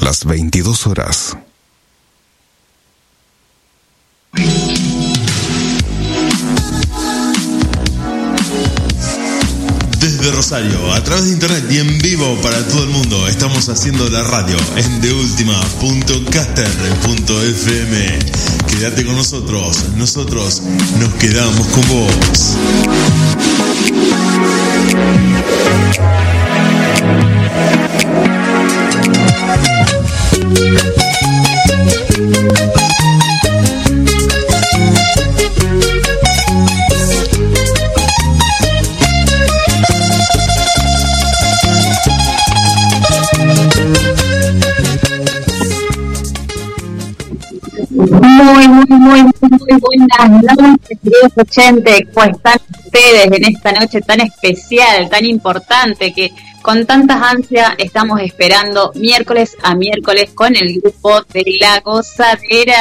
Las 22 horas. Desde Rosario, a través de internet y en vivo para todo el mundo, estamos haciendo la radio en deultima.caster.fm. Quédate con nosotros, nosotros nos quedamos con vos. Muy, muy, muy, muy buenas noches, queridos oyentes. ¿Cómo ustedes en esta noche tan especial, tan importante que con tantas ansias estamos esperando miércoles a miércoles con el grupo de La Gozadera?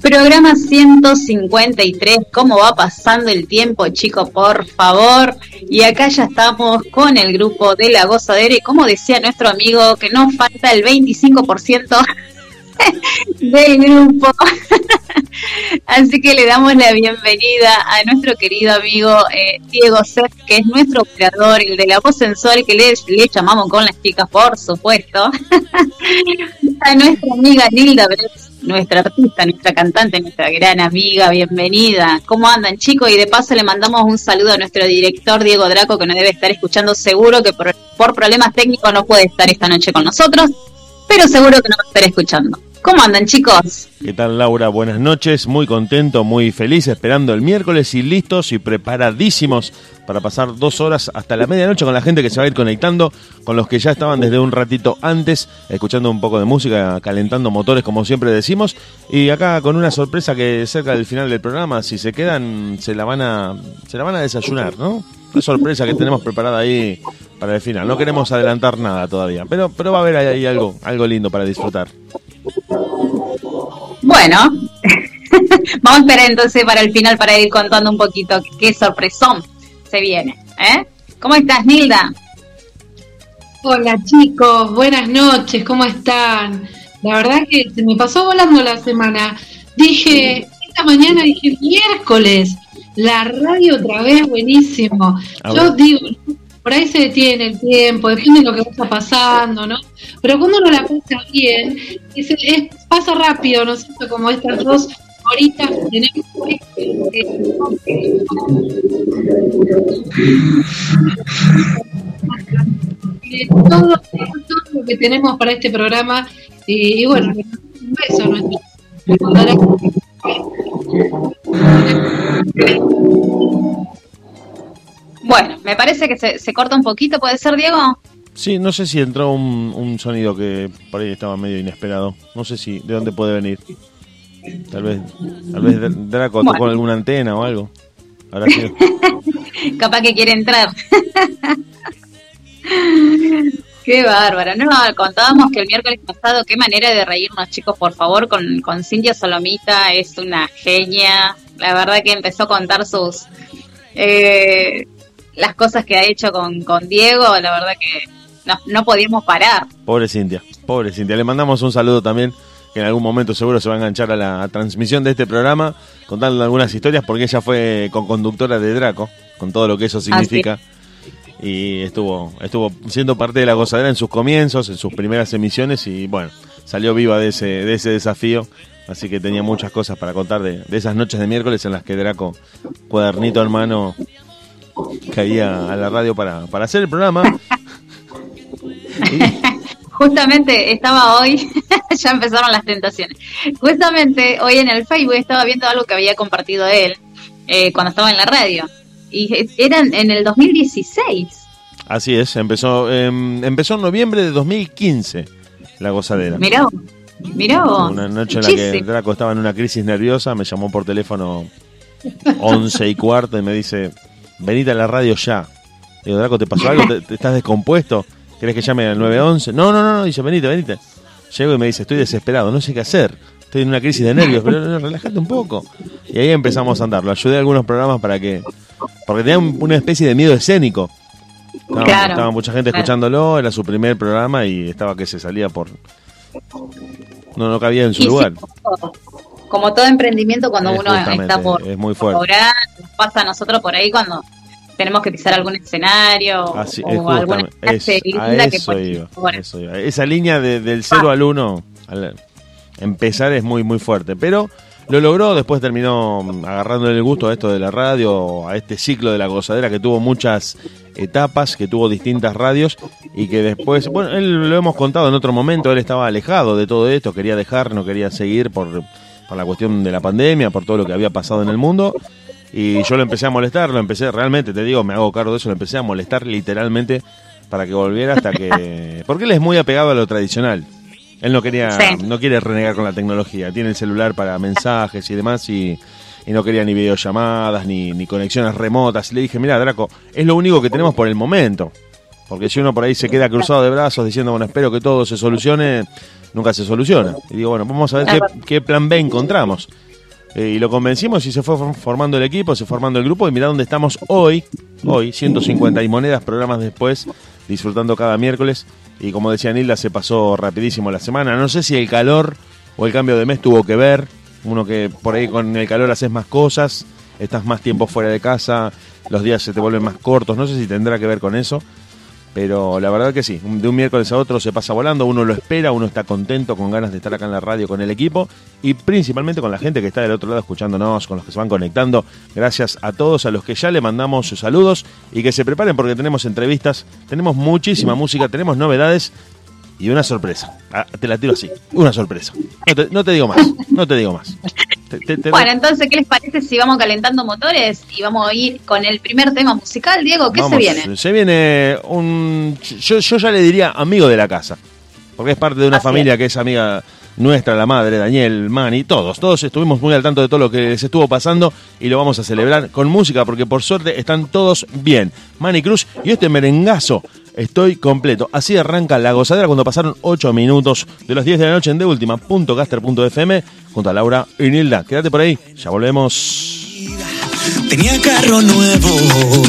Programa 153, ¿cómo va pasando el tiempo, chicos? Por favor. Y acá ya estamos con el grupo de La Gozadera y como decía nuestro amigo, que nos falta el 25% del grupo. Así que le damos la bienvenida a nuestro querido amigo eh, Diego Sef, que es nuestro operador, el de la voz sensual, que le, le llamamos con las chicas, por supuesto. a nuestra amiga Nilda Bretz, nuestra artista, nuestra cantante, nuestra gran amiga, bienvenida. ¿Cómo andan chicos? Y de paso le mandamos un saludo a nuestro director Diego Draco, que nos debe estar escuchando seguro, que por, por problemas técnicos no puede estar esta noche con nosotros, pero seguro que nos va a estar escuchando. ¿Cómo andan chicos? ¿Qué tal Laura? Buenas noches, muy contento, muy feliz, esperando el miércoles y listos y preparadísimos para pasar dos horas hasta la medianoche con la gente que se va a ir conectando, con los que ya estaban desde un ratito antes, escuchando un poco de música, calentando motores como siempre decimos, y acá con una sorpresa que cerca del final del programa, si se quedan, se la van a, se la van a desayunar, ¿no? Una sorpresa que tenemos preparada ahí para el final. No queremos adelantar nada todavía, pero, pero va a haber ahí algo, algo lindo para disfrutar. Bueno, vamos a esperar entonces para el final para ir contando un poquito qué sorpresón se viene. ¿eh? ¿Cómo estás, Nilda? Hola chicos, buenas noches, ¿cómo están? La verdad que se me pasó volando la semana. Dije, esta mañana dije miércoles, la radio otra vez, buenísimo. Yo digo, por ahí se detiene el tiempo, depende de lo que vaya pasando, ¿no? Pero cuando uno la pasa bien, es, pasa rápido, ¿no es cierto? Como estas dos horitas que tenemos. Eh, todo, todo, lo que tenemos para este programa y, y bueno, un beso nuestro bueno, me parece que se, se, corta un poquito, ¿puede ser, Diego? Sí, no sé si entró un, un, sonido que por ahí estaba medio inesperado. No sé si de dónde puede venir. Tal vez, tal vez Draco bueno. tocó alguna antena o algo. Ahora sí. Capaz que quiere entrar. Qué bárbaro. No, contábamos que el miércoles pasado, qué manera de reírnos, chicos, por favor, con, con Cintia Solomita, es una genia. La verdad que empezó a contar sus eh, las cosas que ha hecho con, con Diego, la verdad que no, no podíamos parar. Pobre Cintia, pobre Cintia. Le mandamos un saludo también, que en algún momento seguro se va a enganchar a la transmisión de este programa, contando algunas historias, porque ella fue con-conductora de Draco, con todo lo que eso significa. Y estuvo, estuvo siendo parte de la gozadera en sus comienzos, en sus primeras emisiones, y bueno, salió viva de ese, de ese desafío. Así que tenía muchas cosas para contar de, de esas noches de miércoles en las que Draco, cuadernito en mano, caía a la radio para, para hacer el programa. Justamente estaba hoy, ya empezaron las tentaciones. Justamente hoy en el Facebook estaba viendo algo que había compartido él eh, cuando estaba en la radio. Y eran en el 2016. Así es, empezó, eh, empezó en noviembre de 2015 la gozadera. Mirá, mirá vos. Una noche en la que Draco estaba en una crisis nerviosa, me llamó por teléfono 11 y cuarto y me dice, venite a la radio ya. Digo, Draco, ¿te pasó algo? ¿Te, te estás descompuesto? ¿Querés que llame al 911? No, no, no, no, dice, venite, venite. Llego y me dice, estoy desesperado, no sé qué hacer. estoy en una crisis de nervios, pero no, relájate un poco. Y ahí empezamos a andar. Lo ayudé a algunos programas para que. Porque tenía un- una especie de miedo escénico. Estaba, Claro, estaba mucha gente claro. escuchándolo, era su primer programa y estaba que se salía por. No, no cabía en su sí, lugar. Como- todo emprendimiento, cuando Eh, uno está por es muy fuerte. cobrar, nos pasa a nosotros por ahí cuando tenemos que pisar algún escenario Así, o es alguna clase linda que eso iba, bueno, eso iba. Esa línea de- del 0 al 1, al empezar es muy, muy fuerte. Pero lo logró, después terminó mm, agarrándole el gusto a esto de la radio, a este ciclo de la gozadera que tuvo muchas etapas, que tuvo distintas radios y que después, bueno, él lo hemos contado en otro momento, él estaba alejado de todo esto, quería dejar, no quería seguir por, por la cuestión de la pandemia, por todo lo que había pasado en el mundo. Y yo lo empecé a molestar, lo empecé, realmente te digo, me hago cargo de eso, lo empecé a molestar literalmente para que volviera hasta que... Porque él es muy apegado a lo tradicional. Él no quería, Sí. no quiere renegar con la tecnología. Tiene el celular para mensajes y demás y, y no quería ni videollamadas ni, ni conexiones remotas. Y le dije, mira, Draco, es lo único que tenemos por el momento. Porque si uno por ahí se queda cruzado de brazos diciendo, bueno, espero que todo se solucione, nunca se soluciona. Y digo, bueno, vamos a ver qué, plan B encontramos. Eh, y lo convencimos y se fue for- formando el equipo, se formando el grupo y mirá dónde estamos hoy, hoy, 150 y monedas programas después, disfrutando cada miércoles. Y como decía Nilda, se pasó rapidísimo la semana. No sé si el calor o el cambio de mes tuvo que ver. Uno que por ahí con el calor haces más cosas, estás más tiempo fuera de casa, los días se te vuelven más cortos. No sé si tendrá que ver con eso. Pero la verdad que sí, de un miércoles a otro se pasa volando, uno lo espera, uno está contento, con ganas de estar acá en la radio con el equipo y principalmente con la gente que está del otro lado escuchándonos, con los que se van conectando. Gracias a todos, a los que ya le mandamos sus saludos y que se preparen porque tenemos entrevistas, tenemos muchísima música, tenemos novedades y una sorpresa. Ah, te la tiro así, una sorpresa. No te, no te digo más, no te digo más. Te- te- te- Bueno, entonces, ¿qué les parece si vamos calentando motores y vamos a ir con el primer tema musical? Diego, ¿qué Vamos, se viene? Se viene un. Yo, yo ya le diría amigo de la casa. Porque es parte de una Así familia que es amiga nuestra, la madre, Daniel, Mani, todos. Todos estuvimos muy al tanto de todo lo que les estuvo pasando y lo vamos a celebrar con música porque por suerte están todos bien. Mani Cruz y este merengazo. Estoy completo. Así arranca la gozadera cuando pasaron 8 minutos de las 10 de la noche en de última.caster.fm junto a Laura y Nilda. Quédate por ahí, ya volvemos. Tenía carro nuevo,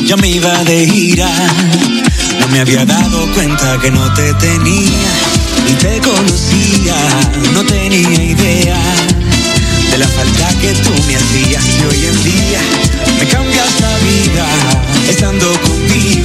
ya me iba de gira. No me había dado cuenta que no te tenía, ni te conocía, no tenía idea de la falta que tú me hacías. Y hoy en día me cambias la vida, estando contigo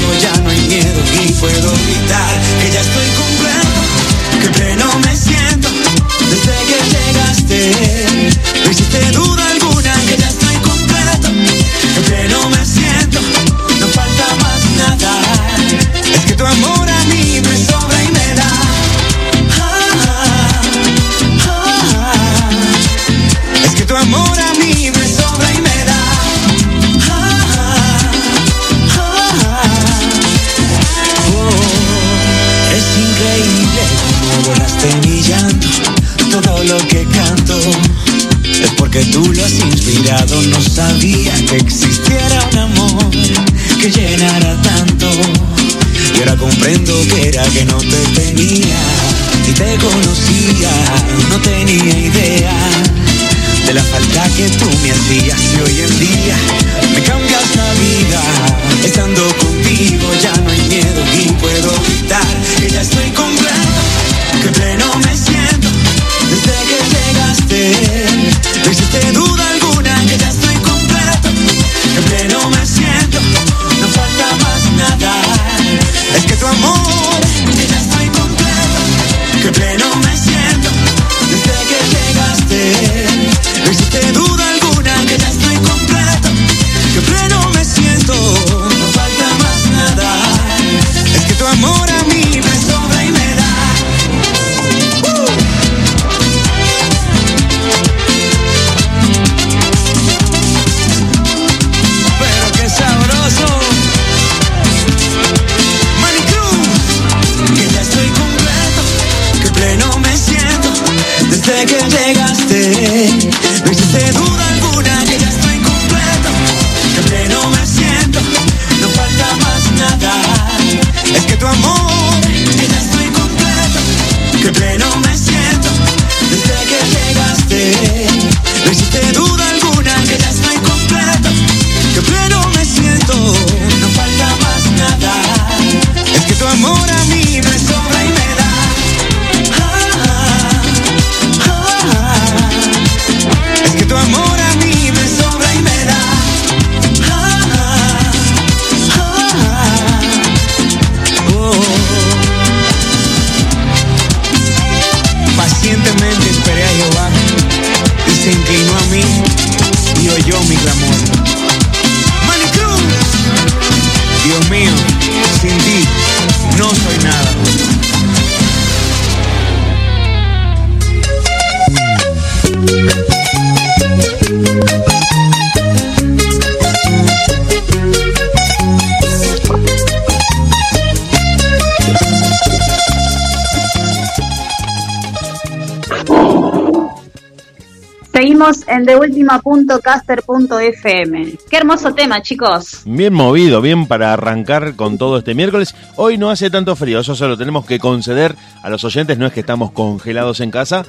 deultima.caster.fm. Qué hermoso tema, chicos. Bien movido, bien para arrancar con todo este miércoles. Hoy no hace tanto frío, eso se lo tenemos que conceder a los oyentes. No es que estamos congelados en casa,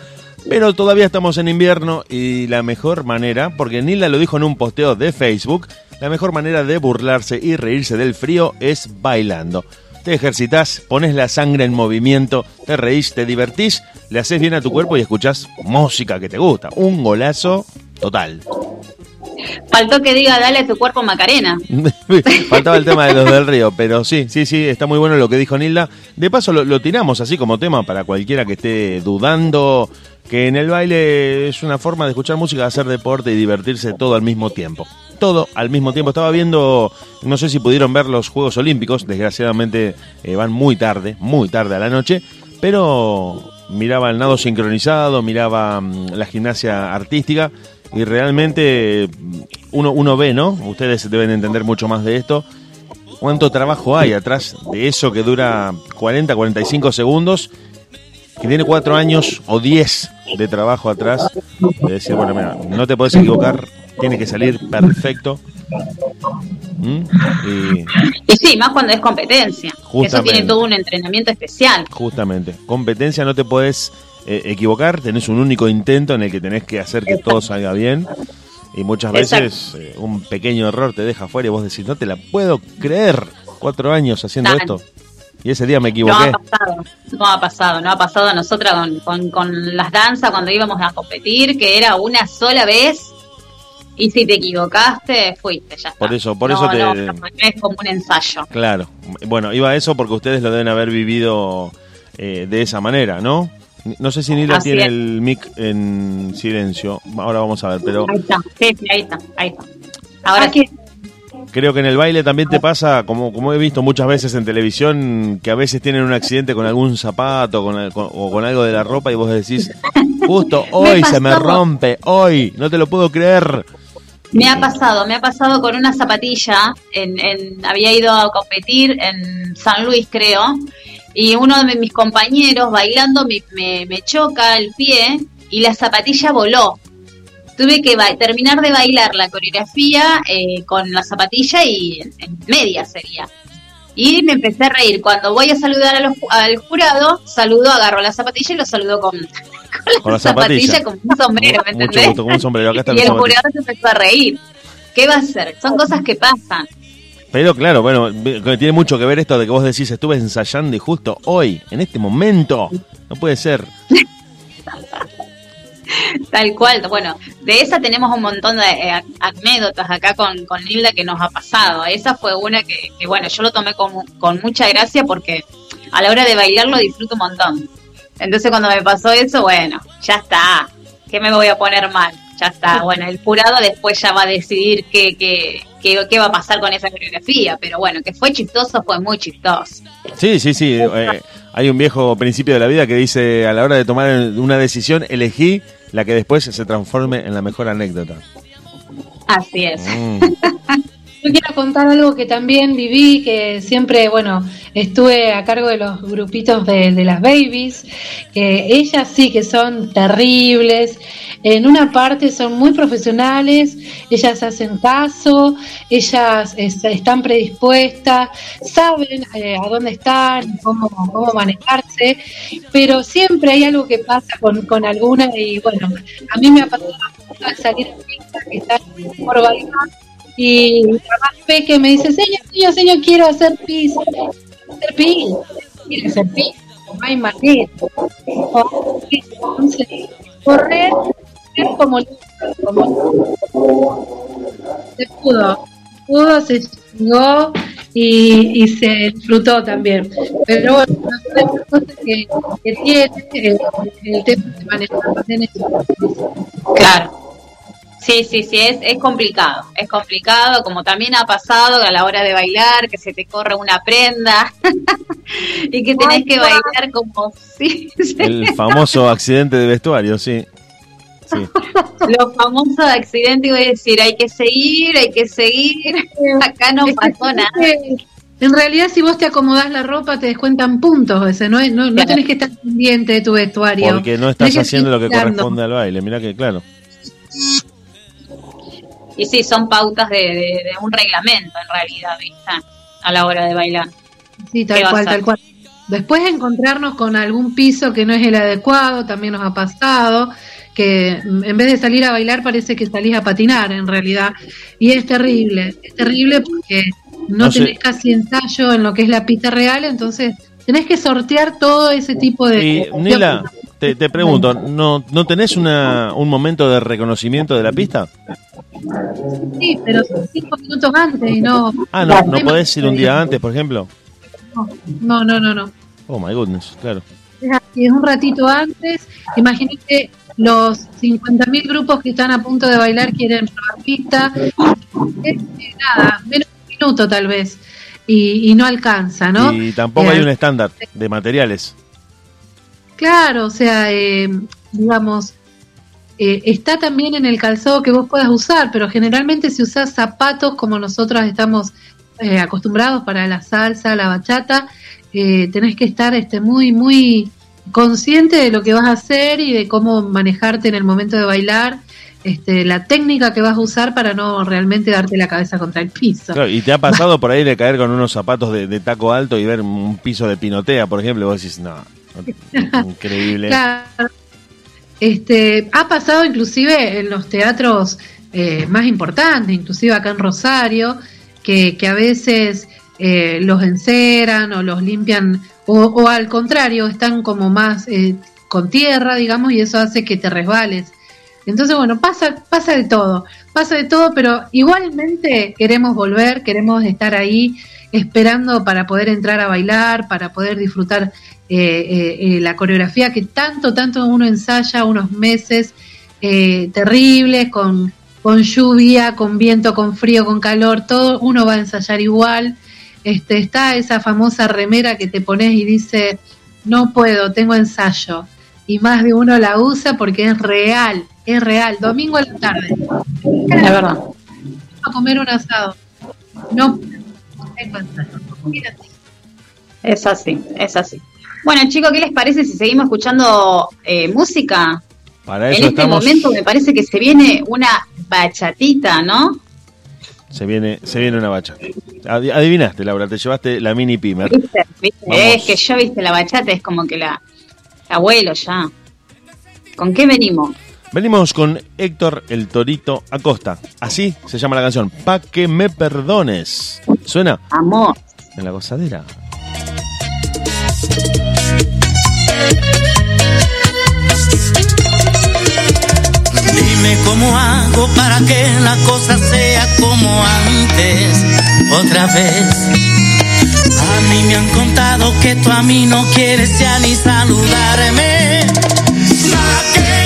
pero todavía estamos en invierno y la mejor manera, porque Nilda lo dijo en un posteo de Facebook, la mejor manera de burlarse y reírse del frío es bailando. Te ejercitas, pones la sangre en movimiento, te reís, te divertís, le haces bien a tu cuerpo y escuchás música que te gusta. Un golazo total. Faltó que diga dale a tu cuerpo Macarena. Faltaba el tema de los del río, pero sí, sí, sí, está muy bueno lo que dijo Nilda. De paso lo, tiramos así como tema para cualquiera que esté dudando, que en el baile es una forma de escuchar música, hacer deporte y divertirse todo al mismo tiempo todo al mismo tiempo. Estaba viendo, no sé si pudieron ver los Juegos Olímpicos, desgraciadamente eh, van muy tarde, muy tarde a la noche, pero miraba el nado sincronizado, miraba mm, la gimnasia artística y realmente uno, uno ve, ¿no? Ustedes deben entender mucho más de esto. ¿Cuánto trabajo hay atrás de eso que dura 40, 45 segundos? Que tiene cuatro años o 10 de trabajo atrás. De decir, bueno, mira, no te puedes equivocar tiene que salir perfecto. ¿Mm? Y, sí, más cuando es competencia. Eso tiene todo un entrenamiento especial. Justamente. Competencia no te puedes eh, equivocar, tenés un único intento en el que tenés que hacer que todo salga bien. Y muchas veces eh, un pequeño error te deja fuera y vos decís, no te la puedo creer. Cuatro años haciendo esto. Y ese día me equivoqué. No ha pasado, no ha pasado, no ha pasado a nosotras con, con, con las danzas cuando íbamos a competir, que era una sola vez y si te equivocaste, fuiste, ya está. Por eso, por eso te... No, es como un ensayo. Claro. Bueno, iba a eso porque ustedes lo deben haber vivido eh, de esa manera, ¿no? No sé si Nila tiene el mic en silencio. Ahora vamos a ver, pero... Ahí está, sí, ahí está, ahí está. Ahora sí. Creo que en el baile también te pasa, como, como he visto muchas veces en televisión, que a veces tienen un accidente con algún zapato con, o con algo de la ropa y vos decís, justo hoy se me rompe, hoy, no te lo puedo creer. Me ha pasado, me ha pasado con una zapatilla, en, había ido a competir en San Luis creo, y uno de mis compañeros bailando me, me, choca el pie y la zapatilla voló. Tuve que terminar de bailar la coreografía eh, con la zapatilla y en, media sería. Y me empecé a reír. Cuando voy a saludar al jurado, saludo, agarro la zapatilla y lo saludo con, con, la zapatilla, como un sombrero, ¿me entendés? como un sombrero. Acá está y el jurado se empezó a reír. ¿Qué va a hacer? Son cosas que pasan. Pero claro, bueno, tiene mucho que ver esto de que vos decís, estuve ensayando y justo hoy, en este momento, no puede ser. Tal cual, bueno, de esa tenemos un montón de eh, anécdotas acá con, con Nilda que nos ha pasado. Esa fue una que, bueno, yo lo tomé con, con mucha gracia porque a la hora de bailar lo disfruto un montón. Entonces cuando me pasó eso, bueno, ya está, ¿qué me voy a poner mal? Ya está, bueno, el jurado después ya va a decidir qué, qué, qué, va a pasar con esa coreografía, pero bueno, que fue chistoso, fue muy chistoso. Sí, sí, sí, eh, hay un viejo principio de la vida que dice, a la hora de tomar una decisión, elegí la que después se transforme en la mejor anécdota. Así es. Mm. Yo quiero contar algo que también viví, que siempre, bueno, estuve a cargo de los grupitos de, las babies, que ellas sí que son terribles, en una parte son muy profesionales, ellas hacen caso, ellas están predispuestas, saben eh, a dónde están, cómo, cómo manejarse, pero siempre hay algo que pasa con, con alguna y bueno, a mí me ha pasado salir de que está por bailar y mi mamá que me dice, señor, señor, señor, quiero hacer pis. Hacer pis. Quiero hacer pis. No hay manera. Entonces, correr como, como se pudo. Pudo, se llegó y, y se disfrutó también. Pero bueno, las cosas que, que tiene el, el tema de manejar Claro. Sí, sí, sí, es, es complicado, es complicado, como también ha pasado a la hora de bailar, que se te corre una prenda y que tenés que bailar como... Sí, El famoso accidente de vestuario, sí. sí. Los famosos accidentes, voy a decir, hay que seguir, hay que seguir, acá no pasó nada. En realidad, si vos te acomodás la ropa, te descuentan puntos. Ese, no, no, tenés que estar pendiente de tu vestuario. Porque no estás haciendo lo que corresponde al baile. Mira que, claro. Y sí, son pautas de, de, un reglamento en realidad, ¿viste? A la hora de bailar. Sí, tal cual, tal cual. Después encontrarnos con algún piso que no es el adecuado, también nos ha pasado, que en vez de salir a bailar parece que salís a patinar en realidad. Y es terrible, es terrible porque no, tenés casi ensayo en lo que es la pista real, entonces tenés que sortear todo ese tipo de... Y, Nila, te, te, pregunto, ¿no, ¿no tenés una, un momento de reconocimiento de la pista? Sí, pero cinco minutos antes y no... Ah, no, no podés ir un día antes, por ejemplo. No, no, no, no. Oh my goodness, claro. Es es un ratito antes. Imagínate los 50.000 grupos que están a punto de bailar quieren probar pista. Es, nada, menos un minuto tal vez. Y, no alcanza, ¿no? Y tampoco hay eh, un estándar de materiales. Claro, o sea, eh, digamos, está también en el calzado que vos puedas usar, pero generalmente si usás zapatos como nosotros estamos eh, acostumbrados para la salsa, la bachata, eh, tenés que estar este, muy, muy consciente de lo que vas a hacer y de cómo manejarte en el momento de bailar. Este, la técnica que vas a usar para no realmente darte la cabeza contra el piso. y te ha pasado por ahí de caer con unos zapatos de, taco alto y ver un piso de pinotea, por ejemplo, y vos decís, no, increíble. Este, ha pasado inclusive en los teatros eh, más importantes, inclusive acá en Rosario, que, a veces eh, los enceran o los limpian, o, al contrario, están como más eh, con tierra, digamos, y eso hace que te resbales. Entonces, bueno, pasa, pasa de todo, pasa de todo, pero igualmente queremos volver, queremos estar ahí esperando para poder entrar a bailar, para poder disfrutar eh, la coreografía que tanto, tanto uno ensaya unos meses terribles con con lluvia, con viento, con frío, con calor, todo uno va a ensayar igual. Este, está esa famosa remera que te pones y dice, no puedo, tengo ensayo. Y más de uno la usa porque es real, es real. Domingo a la tarde. Es verdad. A comer un asado. No tengo ensayo. Es así, es así. Bueno, chicos, ¿qué les parece si seguimos escuchando eh, música? Para en este momento me parece que se viene una bachatita, ¿no? Se viene, se viene una bachata. Adivinaste, Laura, te llevaste la mini pimer. Es que yo, viste, la bachata es como que la, abuelo ya. ¿Con qué venimos? Venimos con Héctor el Torito Acosta. Así se llama la canción. Pa' que me perdones. ¿Suena? Amor. En la gozadera. Dime cómo hago para que la cosa sea como antes, otra vez. A mí me han contado que tú a mí no quieres ya ni saludarme. me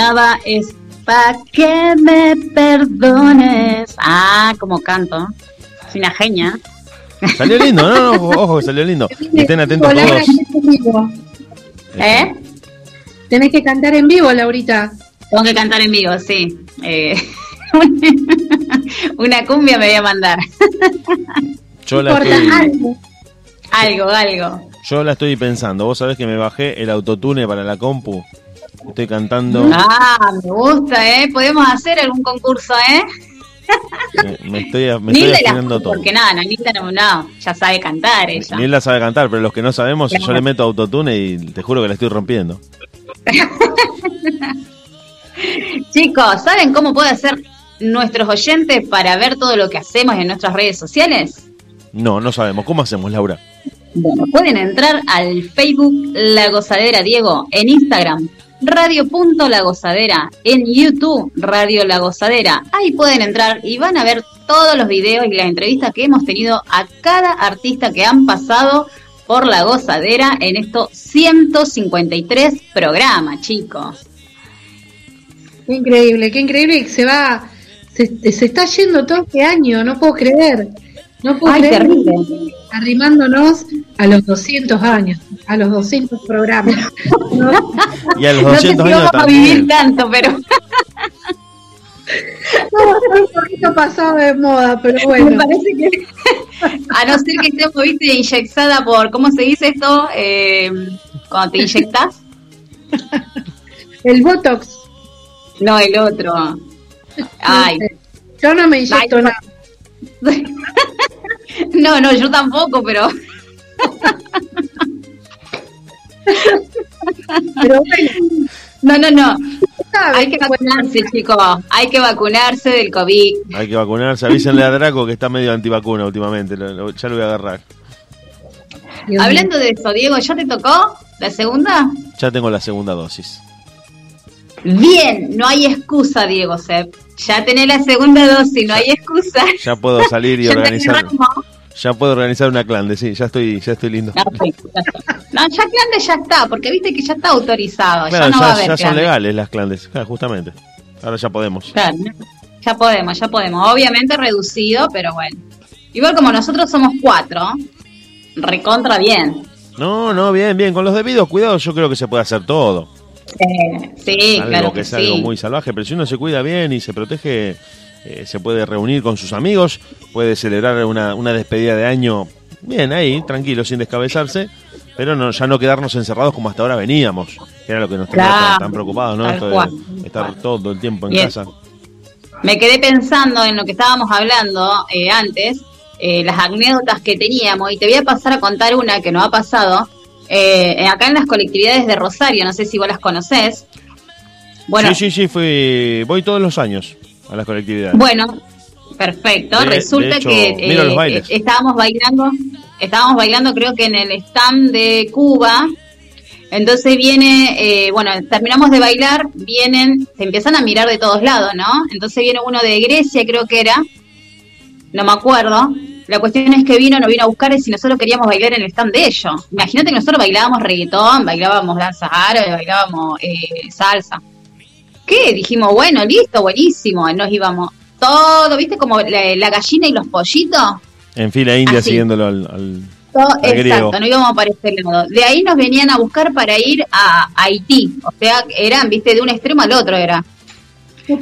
sonaba es Pa' que me perdones. Ah, como canto. Una genia. Salió lindo, no, no, ojo que salió lindo. Y estén atentos todos. en vivo. ¿Eh? Tenés que cantar en vivo, Laurita. Tengo que cantar en vivo, sí. Eh, una cumbia me voy a mandar. Yo la Importa estoy, algo. Algo, algo. yo la estoy pensando. Vos sabés que me bajé el autotune para la compu. Estoy cantando. Ah, me gusta, ¿eh? Podemos hacer algún concurso, ¿eh? Me, me estoy, me estoy Nilda la afinando todo. porque nada, no, Nilda no, no, ya sabe cantar ella. Ni él la sabe cantar, pero los que no sabemos, yo le meto autotune y te juro que la estoy rompiendo. Chicos, ¿saben cómo puede hacer nuestros oyentes para ver todo lo que hacemos en nuestras redes sociales? No, no sabemos. ¿Cómo hacemos, Laura? Bueno, pueden entrar al Facebook La Gozadera Diego, en Instagram Radio.La Gozadera, en YouTube Radio La Gozadera. Ahí pueden entrar y van a ver todos los videos y las entrevistas que hemos tenido a cada artista que han pasado por La Gozadera en estos 153 programas, chicos. Qué increíble, qué increíble que se va, se, se está yendo todo este año, no puedo creer. No puedo Ay, creer. terrible. Arrimándonos a los 200 años, a los 200 programas. ¿no? Y a los No sé si 200 años vamos a vivir también. tanto, pero No, un poquito pasado de moda, pero me bueno. parece que a no ser que estemos, viste, inyectada por, ¿cómo se dice esto? Eh, cuando te inyectas. El Botox. No, el otro. Ay. Yo no me inyecto Ay, nada. No, no, yo tampoco, pero Pero bueno, no, no, no. Hay que vacunarse, chicos. Hay que vacunarse del COVID. Hay que vacunarse. Avísenle a Draco que está medio antivacuna últimamente. Lo- lo- ya lo voy a agarrar. Hablando de eso, Diego, ¿ya te tocó la segunda? Ya tengo la segunda dosis. Bien, no hay excusa, Diego Sepp. Ya tenés la segunda dosis, no hay excusa. Ya puedo salir y organizar. Ya puedo organizar una clande, sí, ya estoy, ya estoy lindo. No, sí, ya está. No, ya Clande ya está, porque viste que ya está autorizado. Claro, ya no va a haber ya son legales las clandes, claro, justamente. Ahora ya podemos. Claro, ya podemos, ya podemos. Obviamente reducido, pero bueno. Igual como nosotros somos cuatro, recontra bien. No, no, bien, bien. Con los debidos cuidados yo creo que se puede hacer todo. Eh, sí, algo claro que es algo muy salvaje, pero si uno se cuida bien y se protege, eh, se puede reunir con sus amigos, puede celebrar una, una despedida de año bien ahí, tranquilo, sin descabezarse, pero no, ya no quedarnos encerrados como hasta ahora veníamos, que era lo que nos tenía Claro, tan, tan preocupados, ¿no? Esto de estar todo el tiempo en Bien. casa. Me quedé pensando en lo que estábamos hablando eh, antes, eh, las anécdotas que teníamos, y te voy a pasar a contar una que nos ha pasado eh, acá en las colectividades de Rosario, no sé si vos las conocés. Bueno, Sí, sí, sí, fui, voy todos los años a las colectividades. Bueno, perfecto. De- Resulta de hecho, que eh, estábamos bailando, estábamos bailando creo que en el stand de Cuba. Entonces viene, eh, bueno, terminamos de bailar, vienen, se empiezan a mirar de todos lados, ¿no? Entonces viene uno de Grecia, creo que era, no me acuerdo. La cuestión es que vino, nos vino a buscar y si nosotros queríamos bailar en el stand de ellos. Imagínate que nosotros bailábamos reggaetón, bailábamos danza árabe, bailábamos eh, salsa. ¿Qué? Dijimos, bueno, listo, buenísimo. Nos íbamos todo, ¿viste? Como la, la gallina y los pollitos. En fila india Así. siguiéndolo al, al- exacto, no íbamos para este lado. De ahí nos venían a buscar para ir a Haití. O sea, eran, ¿viste? De un extremo al otro era.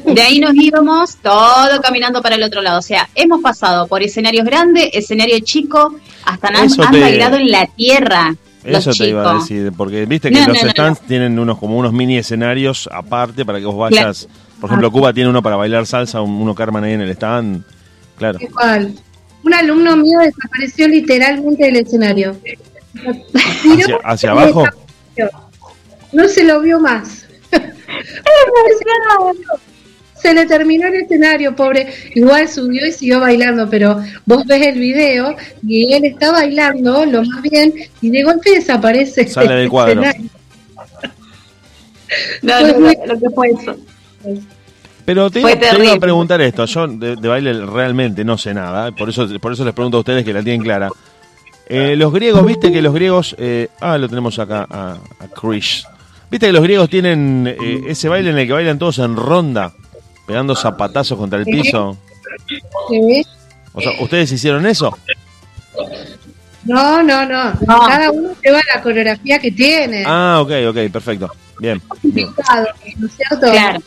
De ahí nos íbamos todo caminando para el otro lado. O sea, hemos pasado por escenarios grandes, escenario chico, hasta han, Eso han te- bailado en la tierra. los Eso te iba a chicos. decir, porque viste que No, los no, no, stands tienen unos como unos mini escenarios aparte para que vos vayas. Por ejemplo, Cuba tiene uno para bailar salsa, un- uno que arman ahí en el stand. Claro. Igual. Un alumno mío desapareció literalmente del escenario. ¿Hacia, hacia abajo? No se lo vio más. Se le terminó el escenario, pobre. Igual subió y siguió bailando, pero vos ves el video y él está bailando lo más bien y de golpe desaparece. Sale del cuadro. No, no, no, lo que fue eso. Pero te, te iba a preguntar esto. Yo de, de baile realmente no sé nada. Por eso, por eso les pregunto a ustedes que la tienen clara. Eh, los griegos, viste que los griegos. eh, ah, lo tenemos acá a, a Chris. Viste que los griegos tienen eh, ese baile en el que bailan todos en ronda, pegando zapatazos contra el piso. Sí. O sea, ¿ustedes hicieron eso? No, no, no, Cada uno lleva la coreografía que tiene. Ah, ok, ok, perfecto. Bien. bien. ¿no es cierto? Claro.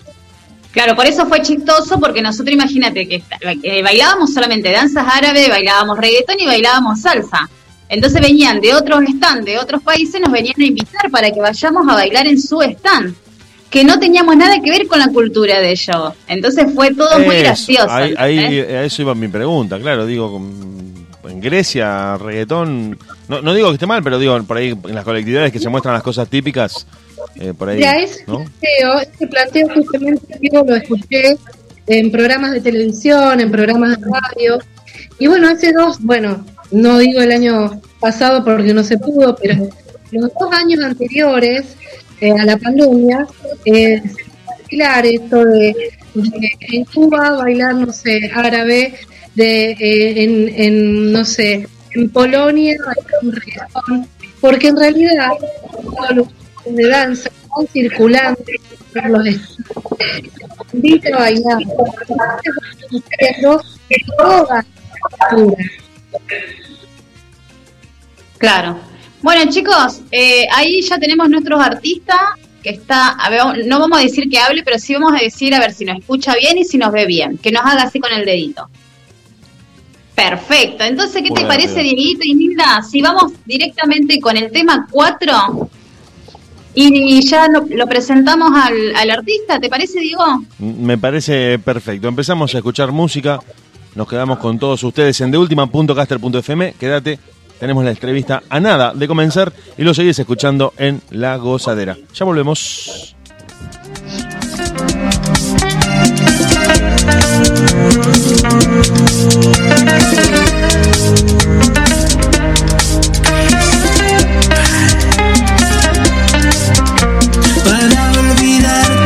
Claro, por eso fue chistoso, porque nosotros imagínate que eh, bailábamos solamente danzas árabes, bailábamos reggaetón y bailábamos salsa. Entonces venían de otros stands, de otros países, nos venían a invitar para que vayamos a bailar en su stand, que no teníamos nada que ver con la cultura de ellos. Entonces fue todo muy gracioso. Ahí, ahí a eso iba mi pregunta, claro, digo, en Grecia, reggaetón, no, no digo que esté mal, pero digo, por ahí en las colectividades que se muestran las cosas típicas, eh, por ahí. Ya, ese, ¿no? planteo, ese planteo justamente yo lo escuché en programas de televisión, en programas de radio, y bueno, hace dos, bueno, no digo el año pasado porque no se pudo, pero los dos años anteriores eh, a la pandemia, eh, bailar esto de, en Cuba bailar, no sé, árabe, de eh, en, en, no sé, en Polonia bailar un porque en realidad los de danza están circulando por los a bailar, toda cultura. Claro. Bueno, chicos, eh, ahí ya tenemos nuestros artistas que está, a ver, no vamos a decir que hable, pero sí vamos a decir a ver si nos escucha bien y si nos ve bien, que nos haga así con el dedito. Perfecto. Entonces, ¿qué te parece, Dieguito y Nilda? Si vamos directamente con el tema 4 y ya lo, presentamos al, al, artista, ¿te parece, Diego? Me parece perfecto. Empezamos a escuchar música. Nos quedamos con todos ustedes en deultima.caster.fm. Quédate tenemos la entrevista a nada de comenzar y lo seguís escuchando en La Gozadera. Ya volvemos.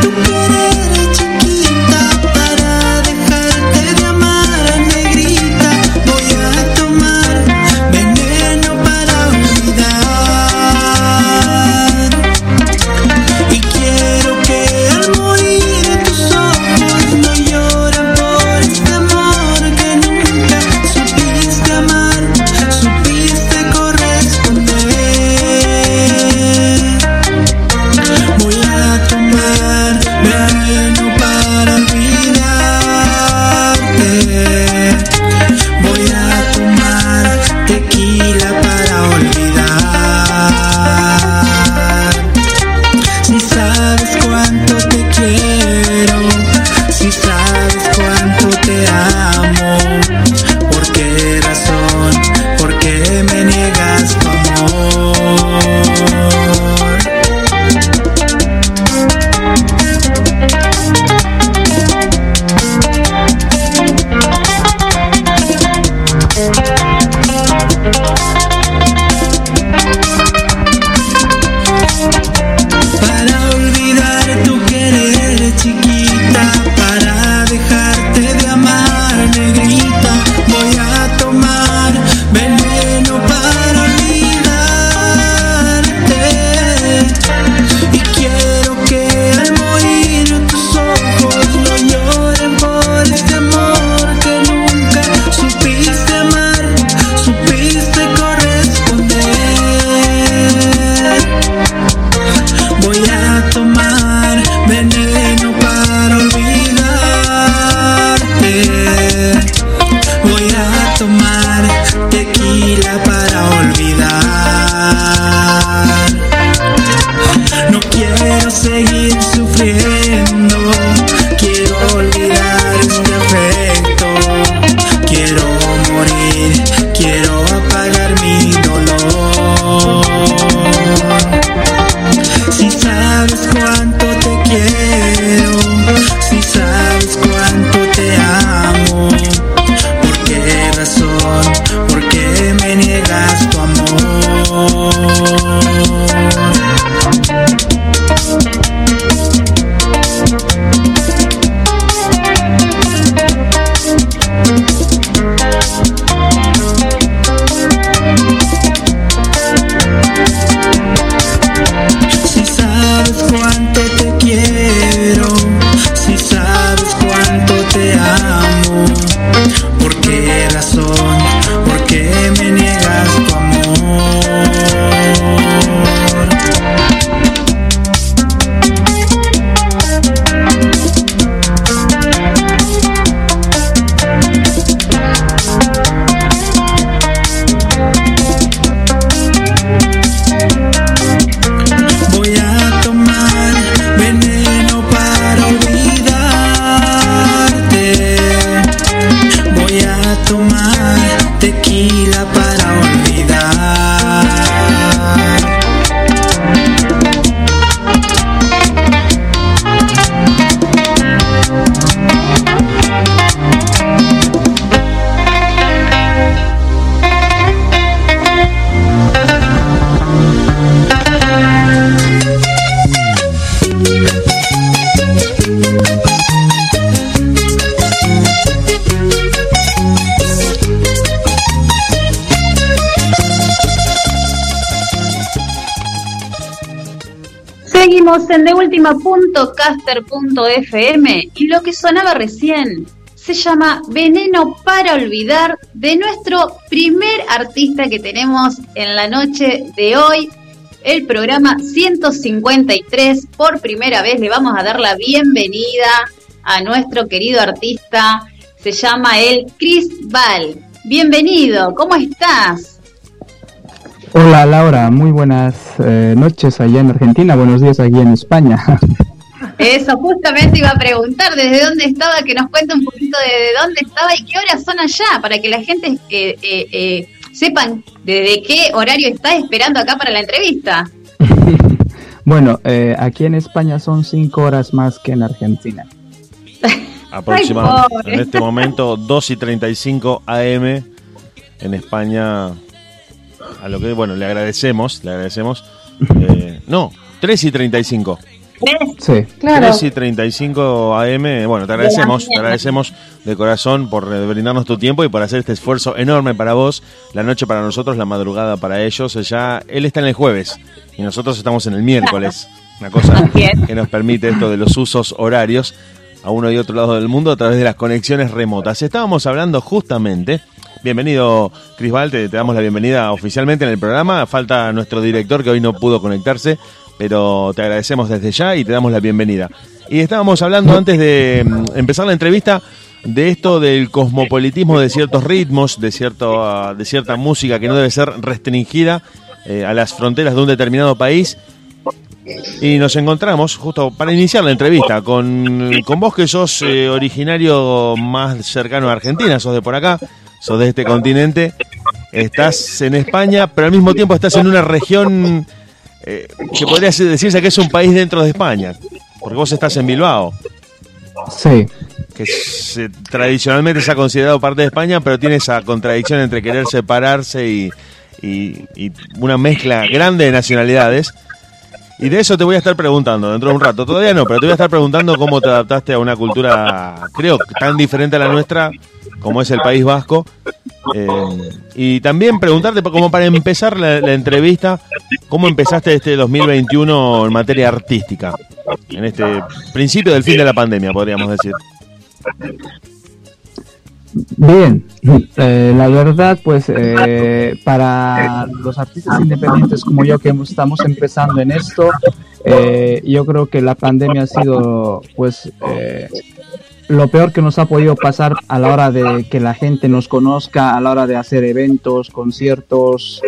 y quiero deultima.caster.fm y lo que sonaba recién se llama Veneno para Olvidar de nuestro primer artista que tenemos en la noche de hoy, el programa 153. Por primera vez le vamos a dar la bienvenida a nuestro querido artista, se llama el Chris Val. Bienvenido, ¿cómo estás? Hola Laura, muy buenas eh, noches allá en Argentina, buenos días aquí en España. Eso, justamente iba a preguntar desde dónde estaba, que nos cuente un poquito de dónde estaba y qué horas son allá, para que la gente eh, eh, eh, sepan desde qué horario está esperando acá para la entrevista. bueno, aquí en España son cinco horas más que en Argentina. Aproximadamente. en este momento, 2 y 35 AM en España. A lo que, bueno, le agradecemos, le agradecemos. no, 3 y 35. Sí, claro. 3 y 35 AM. Bueno, te agradecemos, te agradecemos de corazón por brindarnos tu tiempo y por hacer este esfuerzo enorme para vos. La noche para nosotros, la madrugada para ellos. Ya, él está en el jueves y nosotros estamos en el miércoles. Una cosa que nos permite esto de los usos horarios a uno y otro lado del mundo a través de las conexiones remotas. Estábamos hablando justamente. Bienvenido, Cris Val, te damos la bienvenida oficialmente en el programa. Falta nuestro director que hoy no pudo conectarse, pero te agradecemos desde ya y te damos la bienvenida. Y estábamos hablando antes de mm, empezar la entrevista de esto del cosmopolitismo de ciertos ritmos, de, cierto, ah, de cierta música que no debe ser restringida eh, a las fronteras de un determinado país. Y nos encontramos, justo para iniciar la entrevista, con, con vos que sos eh, originario más cercano a Argentina, sos de por acá, sos de este continente, estás en España, pero al mismo tiempo estás en una región eh, que podría decirse que es un país dentro de España, porque vos estás en Bilbao. Sí. Que tradicionalmente se ha considerado parte de España, pero tiene esa contradicción entre querer separarse y, y, una mezcla grande de nacionalidades. Y de eso te voy a estar preguntando dentro de un rato. Todavía no, pero te voy a estar preguntando cómo te adaptaste a una cultura, creo, tan diferente a la nuestra como es el País Vasco. Eh, y también preguntarte, como para empezar la, entrevista, ¿cómo empezaste este 2021 en materia artística? En este principio del fin de la pandemia, podríamos decir. Bien, eh, la verdad, pues eh, para los artistas independientes como yo que estamos empezando en esto, yo creo que la pandemia ha sido, pues, lo peor que nos ha podido pasar a la hora de que la gente nos conozca, a la hora de hacer eventos, conciertos,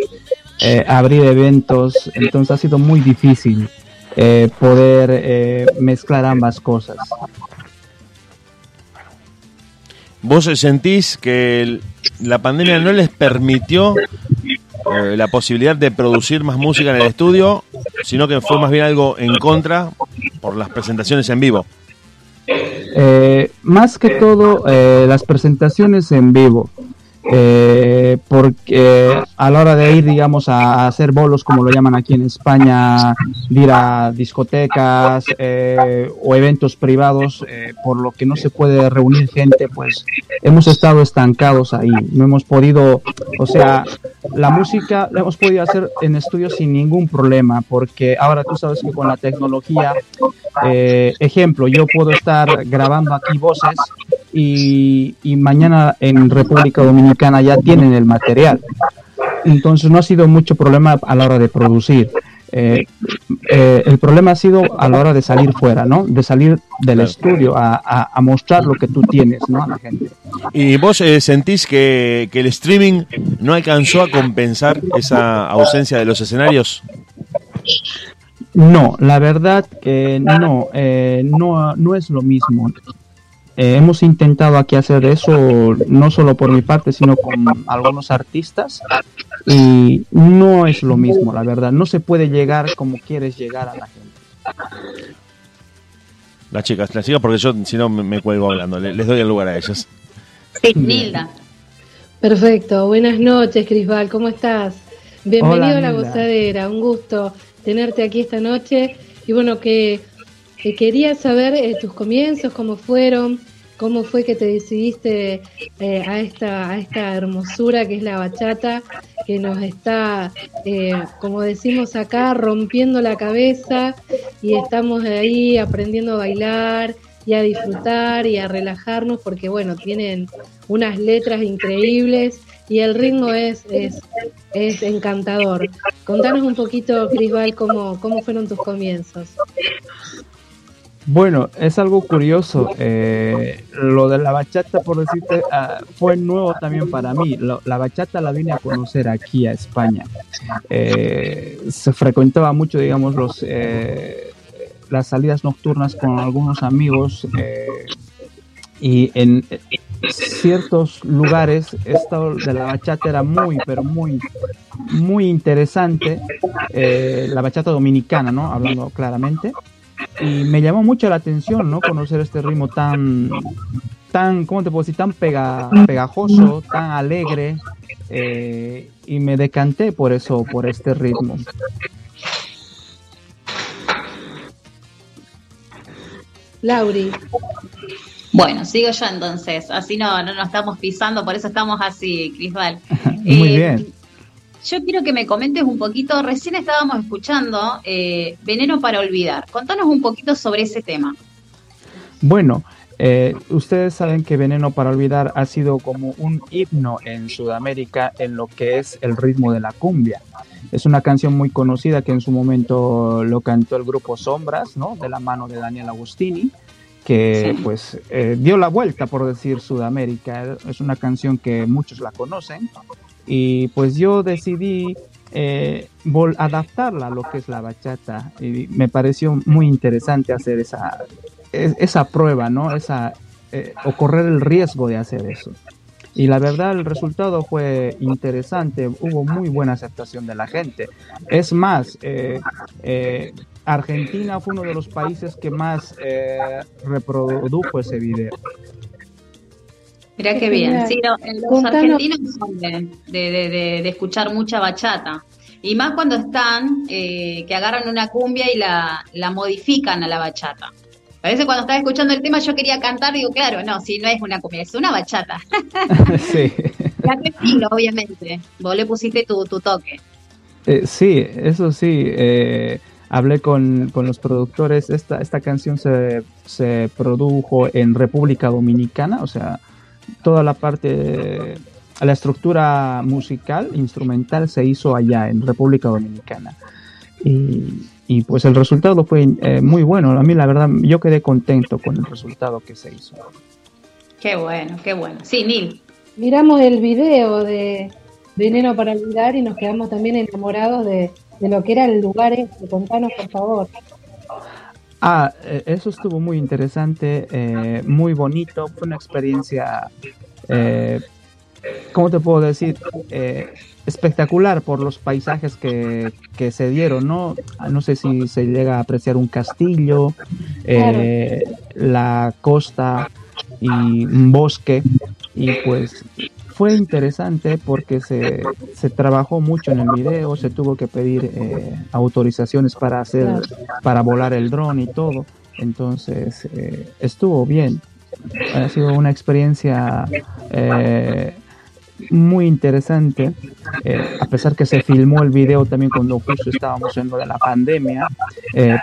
eh, abrir eventos. Entonces ha sido muy difícil eh, poder eh, mezclar ambas cosas. ¿Vos sentís que la pandemia no les permitió la posibilidad de producir más música en el estudio, sino que fue más bien algo en contra por las presentaciones en vivo? Eh, más que todo, eh, las presentaciones en vivo. Eh, porque a la hora de ir, digamos, a, hacer bolos, como lo llaman aquí en España, ir a discotecas o eventos privados, por lo que no se puede reunir gente, pues hemos estado estancados ahí. No hemos podido, o sea, la música la hemos podido hacer en estudios sin ningún problema, porque ahora tú sabes que con la tecnología eh, ejemplo, yo puedo estar grabando aquí voces y, mañana en República Dominicana ya tienen el material. Entonces no ha sido mucho problema a la hora de producir. Eh, eh, el problema ha sido a la hora de salir fuera, ¿no? De salir del estudio a, mostrar lo que tú tienes, ¿no? A la gente. ¿Y vos sentís que, que el streaming no alcanzó a compensar esa ausencia de los escenarios? No, la verdad que no, eh, no, no es lo mismo. Eh, hemos intentado aquí hacer eso, no solo por mi parte, sino con algunos artistas, y no es lo mismo, la verdad. No se puede llegar como quieres llegar a la gente. Las chicas, las chicas, porque yo si no me, cuelgo hablando, les, doy el lugar a ellas. Sí, Nilda. Perfecto, buenas noches, Crisbal, ¿cómo estás? Bienvenido a la gozadera, un gusto tenerte aquí esta noche. Y bueno, que, quería saber eh, tus comienzos, cómo fueron, cómo fue que te decidiste eh, a, esta, a esta hermosura que es la bachata, que nos está, eh, como decimos acá, rompiendo la cabeza y estamos ahí aprendiendo a bailar y a disfrutar y a relajarnos porque bueno, tienen unas letras increíbles y el ritmo es, es, es encantador. Contanos un poquito, Crisbal, cómo, cómo fueron tus comienzos. Bueno, es algo curioso. Eh, lo de la bachata, por decirte, ah, fue nuevo también para mí. la bachata la vine a conocer aquí a España. Eh, se frecuentaba mucho, digamos, los eh, las salidas nocturnas con algunos amigos y en ciertos lugares esto de la bachata era muy, pero muy, muy interesante. la bachata dominicana, ¿no? Hablando claramente y me llamó mucho la atención, ¿no? Conocer este ritmo tan, tan, ¿cómo te puedo decir? Tan pega, pegajoso, tan alegre, eh, y me decanté por eso, por este ritmo. Lauri. Bueno, sigo yo entonces, así no, no nos estamos pisando, por eso estamos así, Crisval. Muy eh, bien. Yo quiero que me comentes un poquito, recién estábamos escuchando eh, Veneno para Olvidar. Contanos un poquito sobre ese tema. Bueno, eh, ustedes saben que Veneno para Olvidar ha sido como un himno en Sudamérica en lo que es el ritmo de la cumbia. Es una canción muy conocida que en su momento lo cantó el grupo Sombras, ¿no? De la mano de Daniel Agostini, que pues eh, dio la vuelta, por decir, Sudamérica. Es una canción que muchos la conocen y pues yo decidí eh, adaptarla a lo que es la bachata y me pareció muy interesante hacer esa, esa prueba, ¿no? Esa, eh, o correr el riesgo de hacer eso. Y la verdad el resultado fue interesante, hubo muy buena aceptación de la gente. Es más, eh, Argentina fue uno de los países que más reprodujo ese video. Mira qué bien. Sí, los argentinos son de, escuchar mucha bachata. Y más cuando están, eh, que agarran una cumbia y la, modifican a la bachata. Parece cuando estaba escuchando el tema yo quería cantar, digo, claro, no, si no es una cumbia, es una bachata. sí. Ya que estilo, obviamente. Vos le pusiste tu, toque. Eh, sí, eso sí. Eh, hablé con, los productores. Esta, esta canción se, se produjo en República Dominicana, o sea, toda la parte, la estructura musical, instrumental, se hizo allá en República Dominicana. Y, pues el resultado fue eh, muy bueno. A mí la verdad, yo quedé contento con el resultado que se hizo. Qué bueno, qué bueno. Sí, Nil. Miramos el video de Veneno para olvidar y nos quedamos también enamorados de, lo que era el lugar este. Contanos, por favor. Ah, eh, eso estuvo muy interesante, eh, muy bonito, fue una experiencia, eh, ¿cómo te puedo decir? Eh, espectacular por los paisajes que, que, se dieron, ¿no? No sé si se llega a apreciar un castillo, la costa y un bosque, y pues fue interesante porque se, se, trabajó mucho en el video, se tuvo que pedir eh, autorizaciones para hacer, para volar el dron y todo. Entonces eh, estuvo bien. Ha sido una experiencia eh, muy interesante, a pesar que se filmó el video también cuando justo estábamos en lo de la pandemia,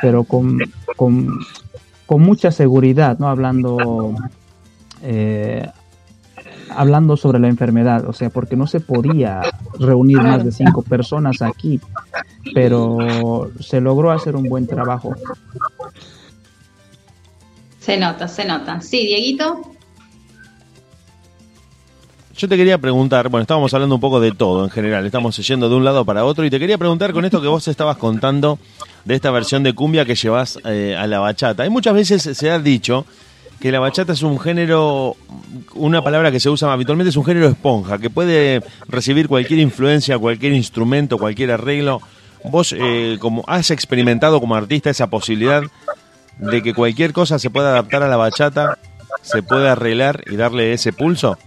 pero con, con, con, mucha seguridad, ¿no? Hablando hablando sobre la enfermedad, o sea, porque no se podía reunir más de cinco personas aquí, pero se logró hacer un buen trabajo. Se nota, se nota. Sí, Dieguito. Yo te quería preguntar, bueno, estábamos hablando un poco de todo en general, estamos yendo de un lado para otro y te quería preguntar con esto que vos estabas contando de esta versión de cumbia que llevas eh, a la bachata. Y muchas veces se ha dicho que la bachata es un género, una palabra que se usa habitualmente, es un género esponja, que puede recibir cualquier influencia, cualquier instrumento, cualquier arreglo. Vos, eh, como has experimentado como artista esa posibilidad de que cualquier cosa se pueda adaptar a la bachata, se puede arreglar y darle ese pulso?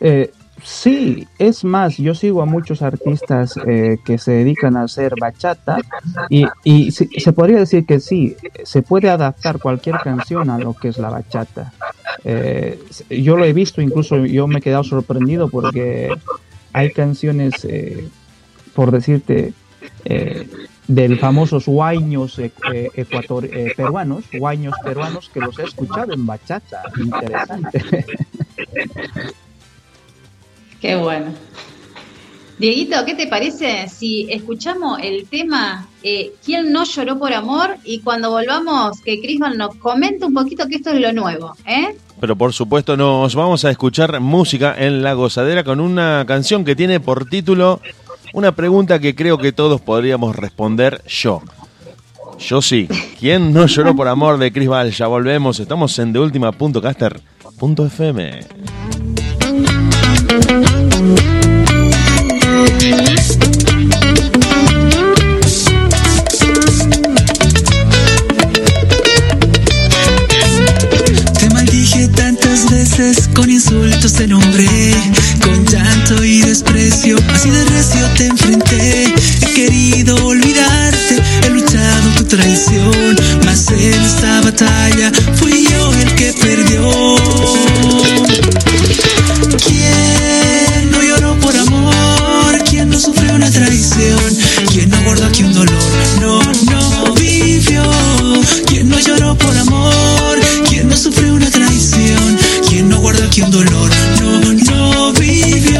Eh, Sí, es más, yo sigo a muchos artistas eh, que se dedican a hacer bachata y, y se, podría decir que sí, se puede adaptar cualquier canción a lo que es la bachata. Eh, yo lo he visto, incluso yo me he quedado sorprendido porque hay canciones, eh, por decirte, del famosos guaños eh, eh, ecuator, eh, peruanos, guaños peruanos que los he escuchado en bachata. Interesante. Qué bueno. Dieguito, ¿qué te parece si escuchamos el tema eh, ¿Quién no lloró por amor? Y cuando volvamos, que Crisman nos comente un poquito que esto es lo nuevo, ¿eh? Pero por supuesto nos vamos a escuchar música en La Gozadera con una canción que tiene por título una pregunta que creo que todos podríamos responder yo. Yo sí. ¿Quién no lloró por amor de Chris Val? Ya volvemos. Estamos en deultima.caster.fm. batalla fui yo el que perdió. ¿Quién no sufrió una traición? ¿Quién no guardó aquí un dolor? No, no vivió. ¿Quién no lloró por amor? ¿Quién no sufrió una traición? ¿Quién no guardó aquí un dolor? No, no vivió.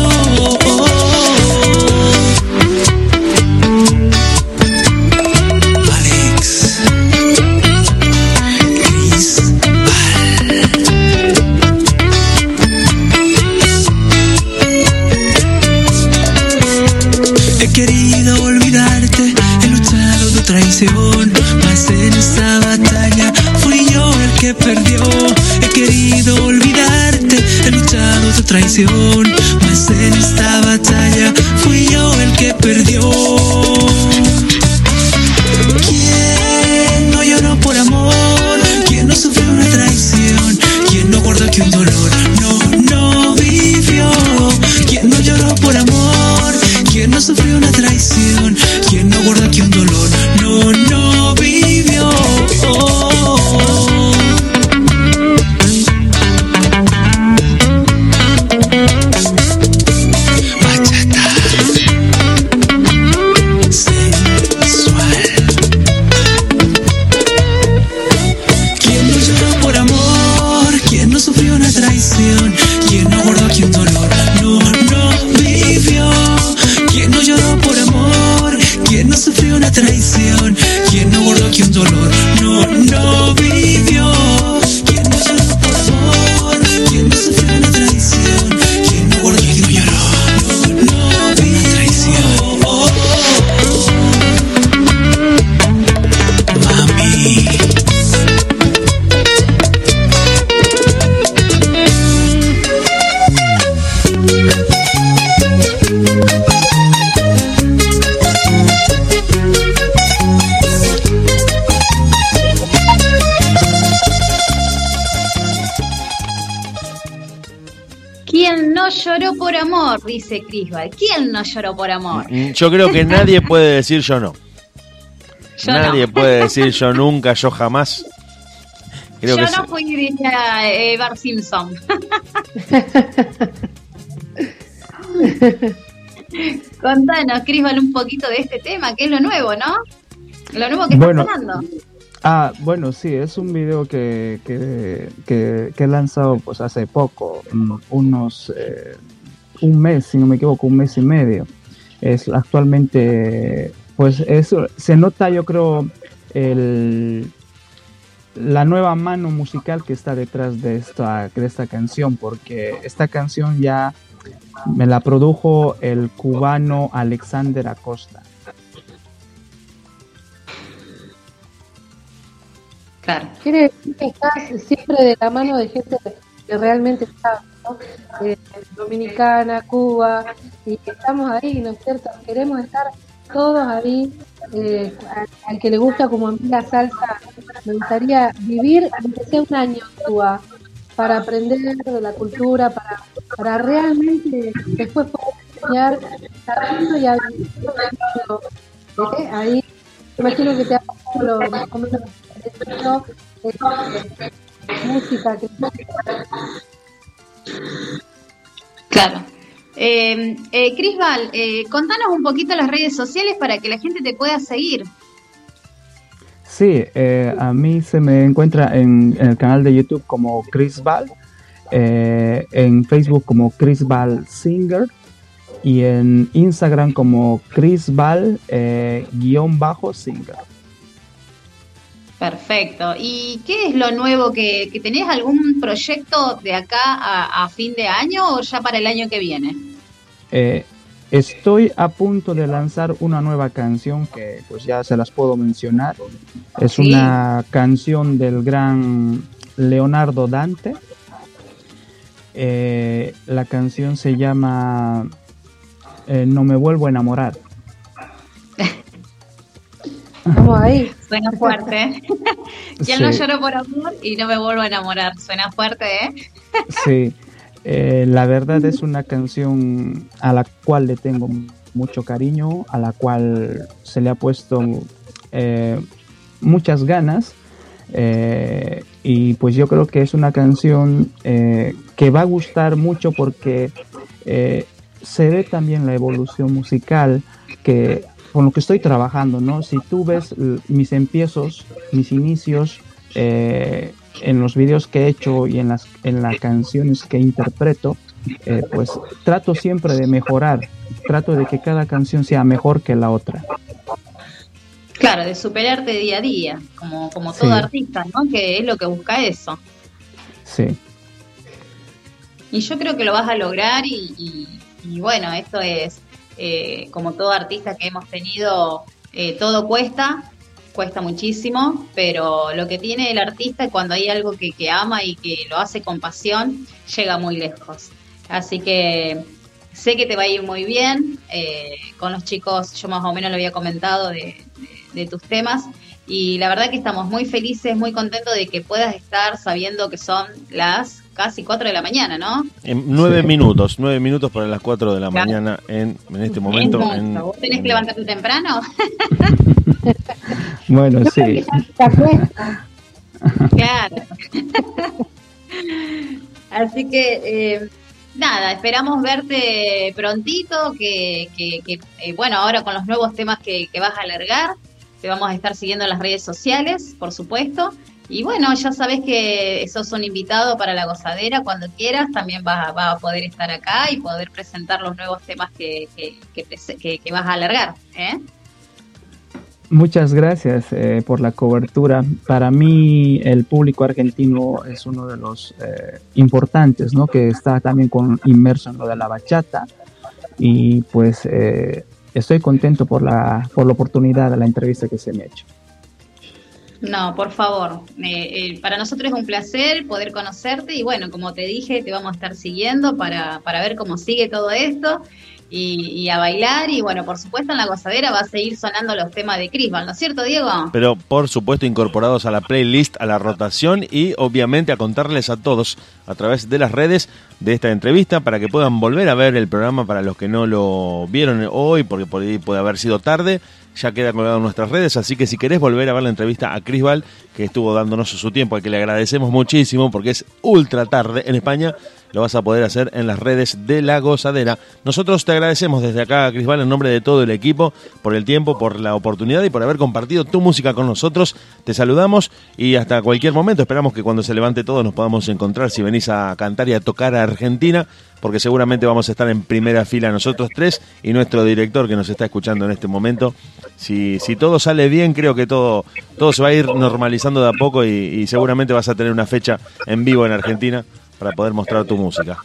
Amor? Dice Crisbal. ¿Quién no lloró por amor? Mm, Yo creo que nadie puede decir yo no. Yo nadie no. puede decir yo nunca, yo jamás. Creo Yo que no fui, diría eh, Bart Simpson. Contanos, Crisbal, un poquito de este tema, que es lo nuevo, ¿no? Lo nuevo que Bueno. está sonando. Ah, bueno, sí, es un video que, que, que, que he lanzado pues hace poco, mm, unos eh, un mes, si no me equivoco, un mes y medio. Es actualmente, pues eso se nota, yo creo, el, la nueva mano musical que está detrás de esta, de esta canción, porque esta canción ya me la produjo el cubano Alexander Acosta. Claro. Quiere decir que estás siempre de la mano de gente que realmente está, ¿no? Eh, Dominicana, Cuba, y estamos ahí, ¿no es cierto? Queremos estar todos ahí. eh, al, que le gusta como a mí la salsa, me gustaría vivir, sea un año en Cuba, para aprender de la cultura, para, para realmente después poder enseñar y habilidad. ¿eh? Ahí, imagino que te ha lo más o menos eh, música que Claro. Eh, eh, Crisval, eh, contanos un poquito las redes sociales para que la gente te pueda seguir. Sí, eh, a mí se me encuentra en, el canal de YouTube como Chris Val, eh, en Facebook como Chris Val Singer y en Instagram como Chris Perfecto. ¿Y qué es lo nuevo que, que tenés? ¿Algún proyecto de acá a, a fin de año o ya para el año que viene? Eh, estoy a punto de lanzar una nueva canción que pues ya se las puedo mencionar. Es Sí. una canción del gran Leonardo Dante. Eh, la canción se llama eh, No me vuelvo a enamorar. Vamos ahí. Suena fuerte. ¿Quién no Sí. lloró por amor y no me vuelvo a enamorar? Suena fuerte, ¿eh? Sí, eh, la verdad es una canción a la cual le tengo mucho cariño, a la cual se le ha puesto eh, muchas ganas. eh, y pues yo creo que es una canción que va a gustar mucho porque se ve también la evolución musical que con lo que estoy trabajando, ¿no? Si tú ves l- mis empiezos, mis inicios, eh, en los videos que he hecho y en las, en las canciones que interpreto, eh, pues trato siempre de mejorar, trato de que cada canción sea mejor que la otra. Claro, de superarte día a día, como, como todo Sí. artista, ¿no? Que es lo que busca eso. Sí, Y yo creo que lo vas a lograr y, y- y bueno, esto es eh, como todo artista que hemos tenido, eh, todo cuesta, cuesta muchísimo, pero lo que tiene el artista cuando hay algo que, que ama y que lo hace con pasión, llega muy lejos. Así que sé que te va a ir muy bien. eh, con los chicos yo más o menos lo había comentado de, de- de tus temas. Y la verdad que estamos muy felices, muy contentos de que puedas estar sabiendo que son las casi 4 de la mañana, ¿no? En nueve Sí. minutos, nueve minutos para las 4 de la Claro. mañana en, en este momento. Es mucho. en- ¿Vos tenés que levantarte temprano? bueno, sí, claro. Así que, eh, nada, esperamos verte prontito, que, que, que, eh, bueno, ahora con los nuevos temas que, que vas a alargar, te vamos a estar siguiendo en las redes sociales, por supuesto. Y bueno, ya sabes que sos un invitado para la gozadera cuando quieras, también vas a, vas a poder estar acá y poder presentar los nuevos temas que, que, que- que vas a alargar. ¿eh? muchas gracias eh, por la cobertura. Para mí el público argentino es uno de los eh, importantes, ¿no? Que está también con, inmerso en lo de la bachata y pues eh, estoy contento por la, por la oportunidad de la entrevista que se me ha hecho. No, por favor. Eh, eh, para nosotros es un placer poder conocerte y bueno, como te dije, te vamos a estar siguiendo para, para ver cómo sigue todo esto y, y a bailar. Y bueno, por supuesto en la gozadera va a seguir sonando los temas de Crisval, ¿no es cierto, Diego? Pero por supuesto incorporados a la playlist, a la rotación y obviamente a contarles a todos a través de las redes de esta entrevista para que puedan volver a ver el programa para los que no lo vieron hoy, porque por puede haber sido tarde, ya queda colgado en nuestras redes, así que si querés volver a ver la entrevista a Crisval, que estuvo dándonos su tiempo, al que le agradecemos muchísimo porque es ultra tarde en España, lo vas a poder hacer en las redes de La Gozadera. Nosotros te agradecemos desde acá, Crisval, en nombre de todo el equipo, por el tiempo, por la oportunidad y por haber compartido tu música con nosotros. Te saludamos y hasta cualquier momento esperamos que cuando se levante todo nos podamos encontrar si venís a cantar y a tocar a Argentina, porque seguramente vamos a estar en primera fila nosotros tres y nuestro director que nos está escuchando en este momento. Si, si todo sale bien, creo que todo, todo se va a ir normalizando de a poco y, y seguramente vas a tener una fecha en vivo en Argentina para poder mostrar tu música.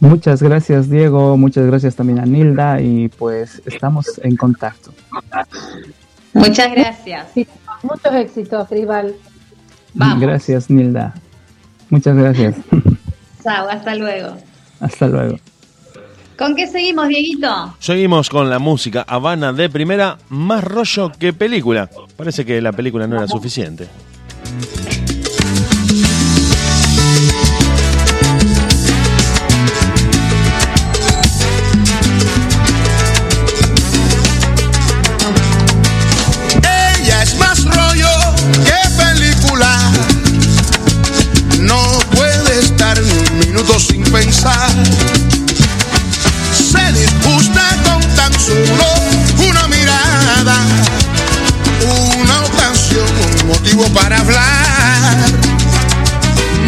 Muchas gracias Diego, muchas gracias también a Nilda y pues estamos en contacto. Muchas gracias. Sí, muchos éxitos, Rival. Vamos. Gracias Nilda. Muchas gracias. Chao, hasta luego. Hasta luego. ¿Con qué seguimos, Dieguito? Seguimos con la música Habana de primera, más rollo que película. Parece que la película no era suficiente. para hablar.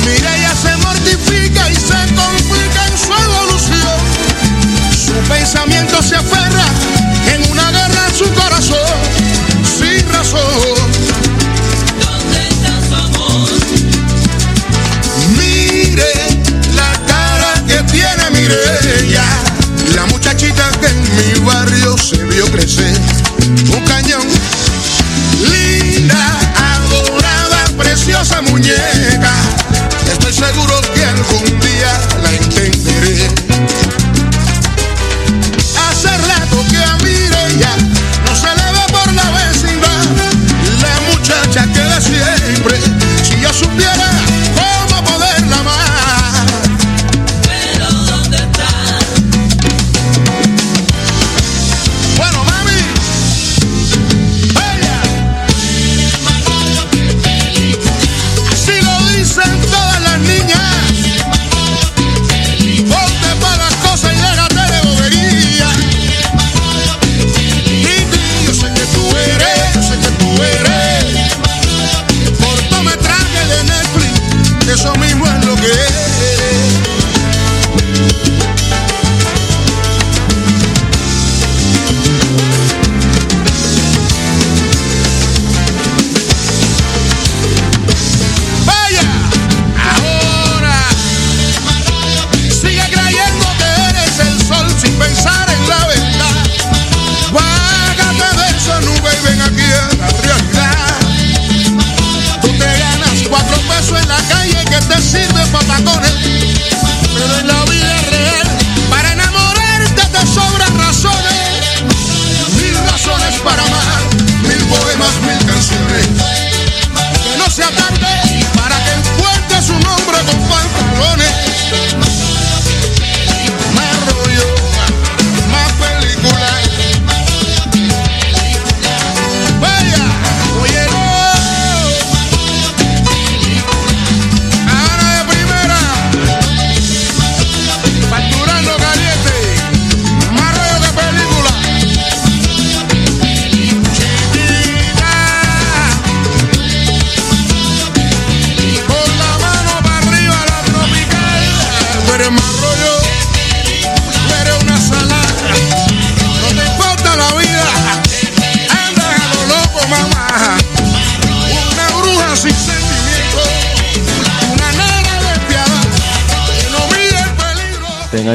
Mira, ella se mortifica y se complica en su evolución. Su pensamiento se aferra en una guerra en su corazón, sin razón. ¿Dónde está? Mire la cara que tiene Mireya, la muchachita que en mi barrio se vio crecer. Un cañón. seguro que algún día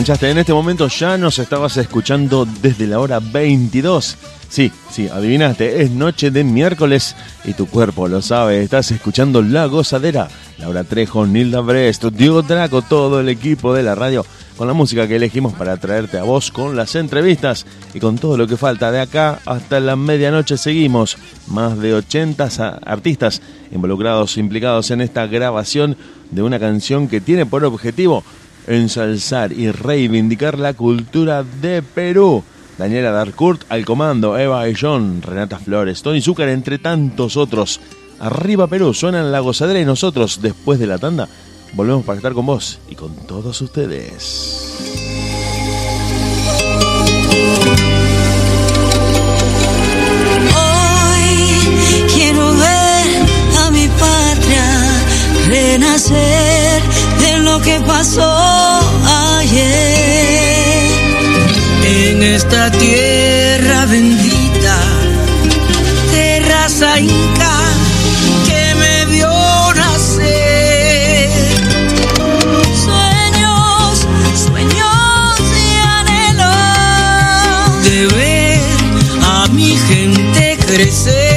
Te enganchaste. En este momento ya nos estabas escuchando desde la hora 22. Sí, sí, adivinaste. Es noche de miércoles y tu cuerpo lo sabe. Estás escuchando La Gozadera. Laura Trejo, Nilda Brest, Diego Draco, todo el equipo de la radio con la música que elegimos para traerte a vos con las entrevistas y con todo lo que falta. De acá hasta la medianoche seguimos. Más de 80 sa- artistas involucrados, implicados en esta grabación de una canción que tiene por objetivo ensalzar y reivindicar la cultura de Perú. Daniela Darcourt al comando, Eva y John, Renata Flores, Tony Zúcar, entre tantos otros. Arriba Perú, suenan la gozadera y nosotros, después de la tanda, volvemos para estar con vos y con todos ustedes. Renacer de lo que pasó ayer. En esta tierra bendita, terraza inca que me vio nacer. Sueños, sueños y anhelos de ver a mi gente crecer.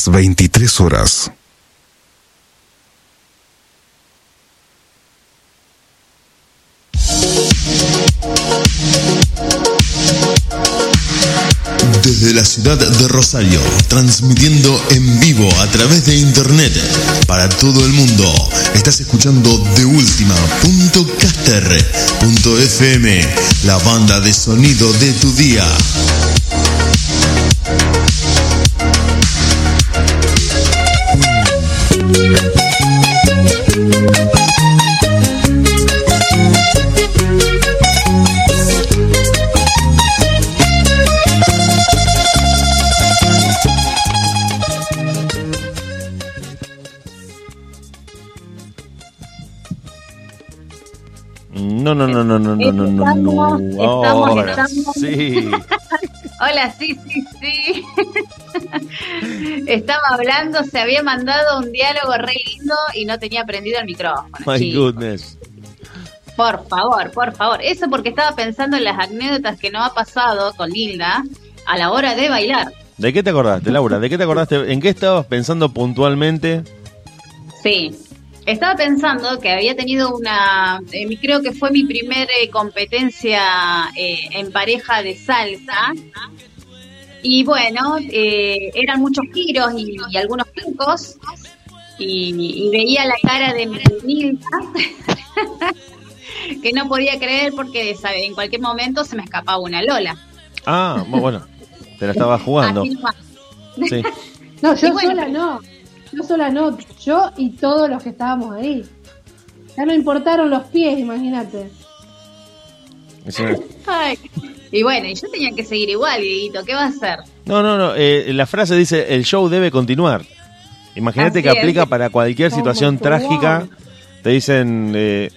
Las 23 horas. Desde la ciudad de Rosario, transmitiendo en vivo a través de internet para todo el mundo. Estás escuchando de FM, la banda de sonido de tu día. no, no, no, no, no, no, no, no. Estamos, estamos, estamos. Sí. Hola, sí, sí, sí. Estaba hablando, se había mandado un diálogo re lindo y no tenía prendido el micrófono. My goodness. Por favor, por favor. Eso porque estaba pensando en las anécdotas que nos ha pasado con Hilda a la hora de bailar. ¿De qué te acordaste, Laura? ¿De qué te acordaste? ¿En qué estabas pensando puntualmente? Sí. Estaba pensando que había tenido una, eh, creo que fue mi primera competencia eh, en pareja de salsa. Y bueno, eh, eran muchos giros y, y algunos picos. Y, y veía la cara de mi que no podía creer porque sabe, en cualquier momento se me escapaba una Lola. Ah, bu- bueno, te la estabas jugando. Sí. No, yo bueno. sola no. Yo sola no. Yo y todos los que estábamos ahí. Ya no importaron los pies, imagínate. Sí. Ay. Y bueno, y yo tenía que seguir igual, Dieguito, ¿qué va a hacer? No, no, no. eh, la frase dice: el show debe continuar. Imagínate que es. aplica para cualquier situación trágica. Te dicen: eh,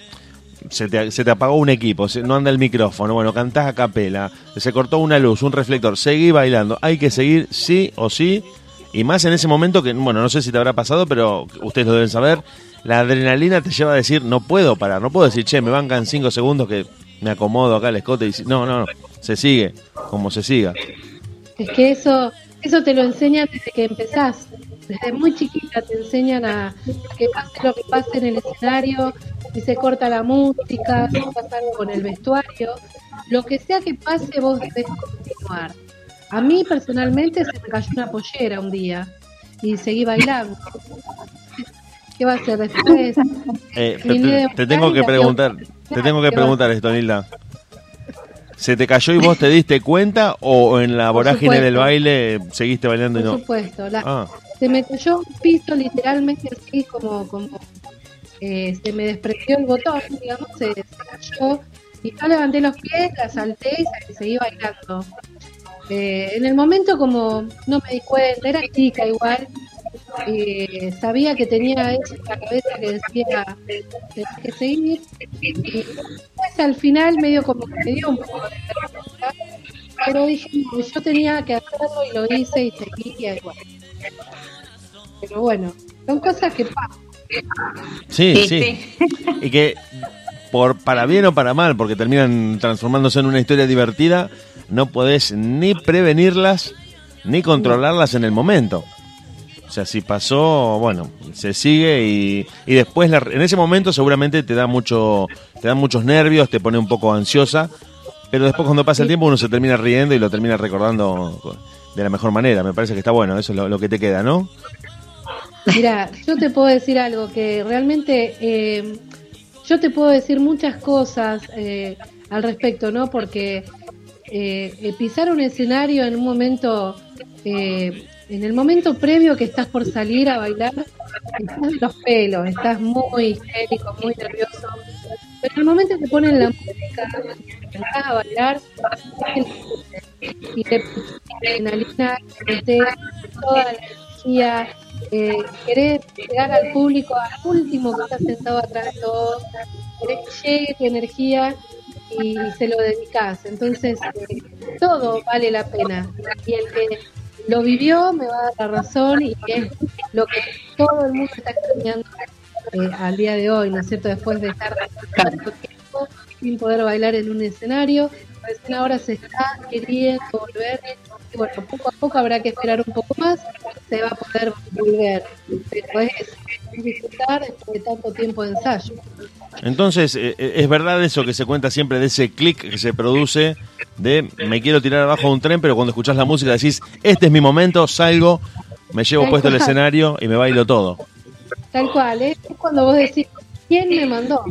se, te, se te apagó un equipo, se- no anda el micrófono. Bueno, cantás a capela, se cortó una luz, un reflector. Seguí bailando. Hay que seguir sí o sí. Y más en ese momento que, bueno, no sé si te habrá pasado, pero ustedes lo deben saber. La adrenalina te lleva a decir: no puedo parar, no puedo decir, che, me bancan cinco segundos que me acomodo acá el escote. Y, no, no, no. Se sigue, como se siga. Es que eso, eso te lo enseñan desde que empezás. Desde muy chiquita te enseñan a, a que pase lo que pase en el escenario, si se corta la música, si pasa algo con el vestuario. Lo que sea que pase, vos debes continuar. A mí personalmente se me cayó una pollera un día y seguí bailando. ¿Qué va a hacer después? Eh, te, te- tengo que preguntar, te tengo que preguntar esto, Nilda. ¿Se te cayó y vos te diste cuenta o en la Por vorágine supuesto. del baile seguiste bailando y Por no? supuesto. La, Ah, se me cayó un piso literalmente así como como eh, se me desprendió el botón digamos se, se cayó y yo levanté los pies la salté y se- seguí bailando Eh, en el momento como no me di cuenta era chica igual eh, sabía que tenía eso en la cabeza que decía tenés que seguir y al final medio como que me dio un poco de vergüenza pero dije no, yo tenía que hacerlo y lo hice y seguía igual pero bueno, son cosas que pasan. sí, Sí, sí. Y que por para bien o para mal, porque terminan transformándose en una historia divertida, no podés ni prevenirlas ni controlarlas en el momento. O sea, si pasó, bueno, se sigue y, y después la- en ese momento seguramente te da mucho, te dan muchos nervios, te pone un poco ansiosa, pero después cuando pasa el tiempo uno se termina riendo y lo termina recordando de la mejor manera. Me parece que está bueno, eso es lo, lo que te queda, ¿no? Mira, yo te puedo decir algo que realmente eh, yo te puedo decir muchas cosas eh, al respecto, ¿no? Porque eh, pisar un escenario en un momento, eh, en el momento previo que estás por salir a bailar, estás de los pelos, estás muy histérico, muy nervioso. Pero en el momento que ponen la música, empezás a bailar, y te adrenalina, te toda la energía, eh, querés llegar al público, al último que está sentado atrás de todos, querés que llegue tu energía y se lo dedicas. Entonces, eh, todo vale la pena. Y el que lo vivió me va a dar la razón y es lo que todo el mundo está extrañando eh, al día de hoy, ¿no es cierto? Después de estar tanto tiempo sin poder bailar en un escenario, recién ahora se está queriendo volver y bueno, poco a poco habrá que esperar un poco más, se va a poder volver, pero es disfrutar después de tanto tiempo de ensayo. Entonces, eh, eh, es verdad eso que se cuenta siempre de ese clic que se produce de me quiero tirar abajo de un tren, pero cuando escuchás la música decís, este es mi momento, salgo, me llevo Tal puesto el cual. escenario y me bailo todo. Tal cual, ¿eh? es cuando vos decís, ¿quién me mandó?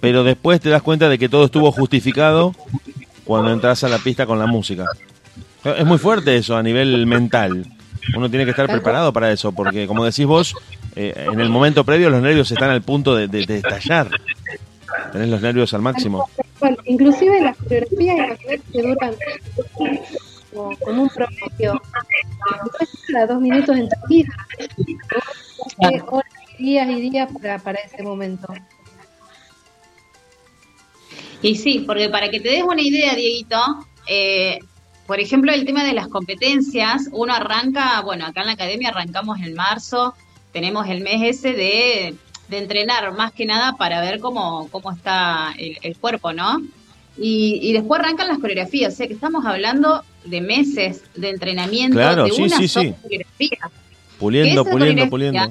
Pero después te das cuenta de que todo estuvo justificado cuando entras a la pista con la música. Es muy fuerte eso a nivel mental. Uno tiene que estar preparado para eso, porque como decís vos, eh, en el momento previo los nervios están al punto de, de- de estallar. Tenés los nervios al máximo. Inclusive las coreografías que duran como, como un promedio. A dos minutos enseguida. Vos hace horas días y días para, para ese momento. Y sí, porque para que te des una idea, Dieguito, eh, por ejemplo, el tema de las competencias, uno arranca, bueno, acá en la academia arrancamos en marzo, tenemos el mes ese de, de entrenar más que nada para ver cómo, cómo está el, el cuerpo, ¿no? Y, y después arrancan las coreografías, o sea que estamos hablando de meses de entrenamiento Claro, de sí, una sí, sola sí. coreografía. Puliendo, puliendo, puliendo.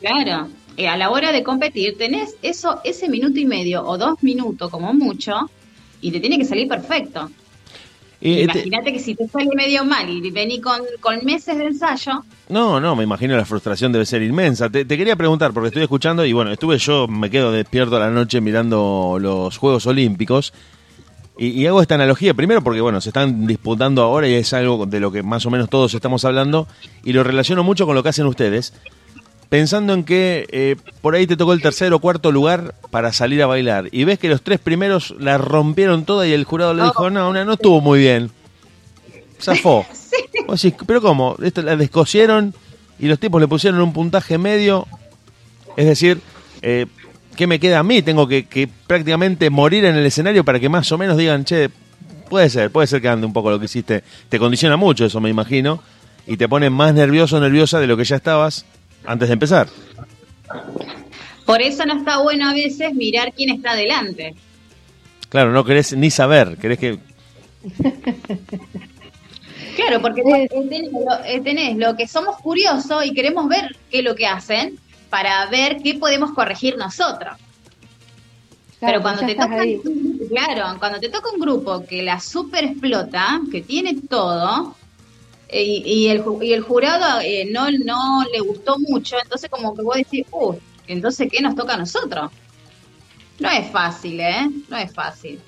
Claro, eh, a la hora de competir tenés eso, ese minuto y medio o dos minutos como mucho y te tiene que salir perfecto. Este- Imagínate que si te sale medio mal y vení con, con meses de ensayo, No, no, me imagino la frustración debe ser inmensa. Te, te quería preguntar, porque estoy escuchando, y bueno, estuve yo, me quedo despierto a la noche mirando los Juegos Olímpicos, y, y hago esta analogía, primero porque, bueno, se están disputando ahora y es algo de lo que más o menos todos estamos hablando, y lo relaciono mucho con lo que hacen ustedes, pensando en que eh, por ahí te tocó el tercer o cuarto lugar para salir a bailar, y ves que los tres primeros la rompieron toda y el jurado le dijo, no, una no estuvo muy bien. Zafó. Vos decís, pero ¿cómo? Esto la descosieron y los tipos le pusieron un puntaje medio. Es decir, eh, ¿qué me queda a mí? Tengo que, que prácticamente morir en el escenario para que más o menos digan, che, puede ser, puede ser que ande un poco lo que hiciste. Te condiciona mucho eso, me imagino, y te pone más nervioso o nerviosa de lo que ya estabas antes de empezar. por eso no está bueno a veces mirar quién está delante. Claro, no querés ni saber, querés que... Claro, porque tenés lo, eh, tenés lo que somos curiosos y queremos ver qué es lo que hacen para ver qué podemos corregir nosotros. Pero cuando ya te toca, ahí. claro, cuando te toca un grupo que la super explota, que tiene todo, y, y el, y el jurado eh, no, no le gustó mucho, entonces como que vos decís, uh, entonces ¿qué nos toca a nosotros? No es fácil, ¿eh? No es fácil.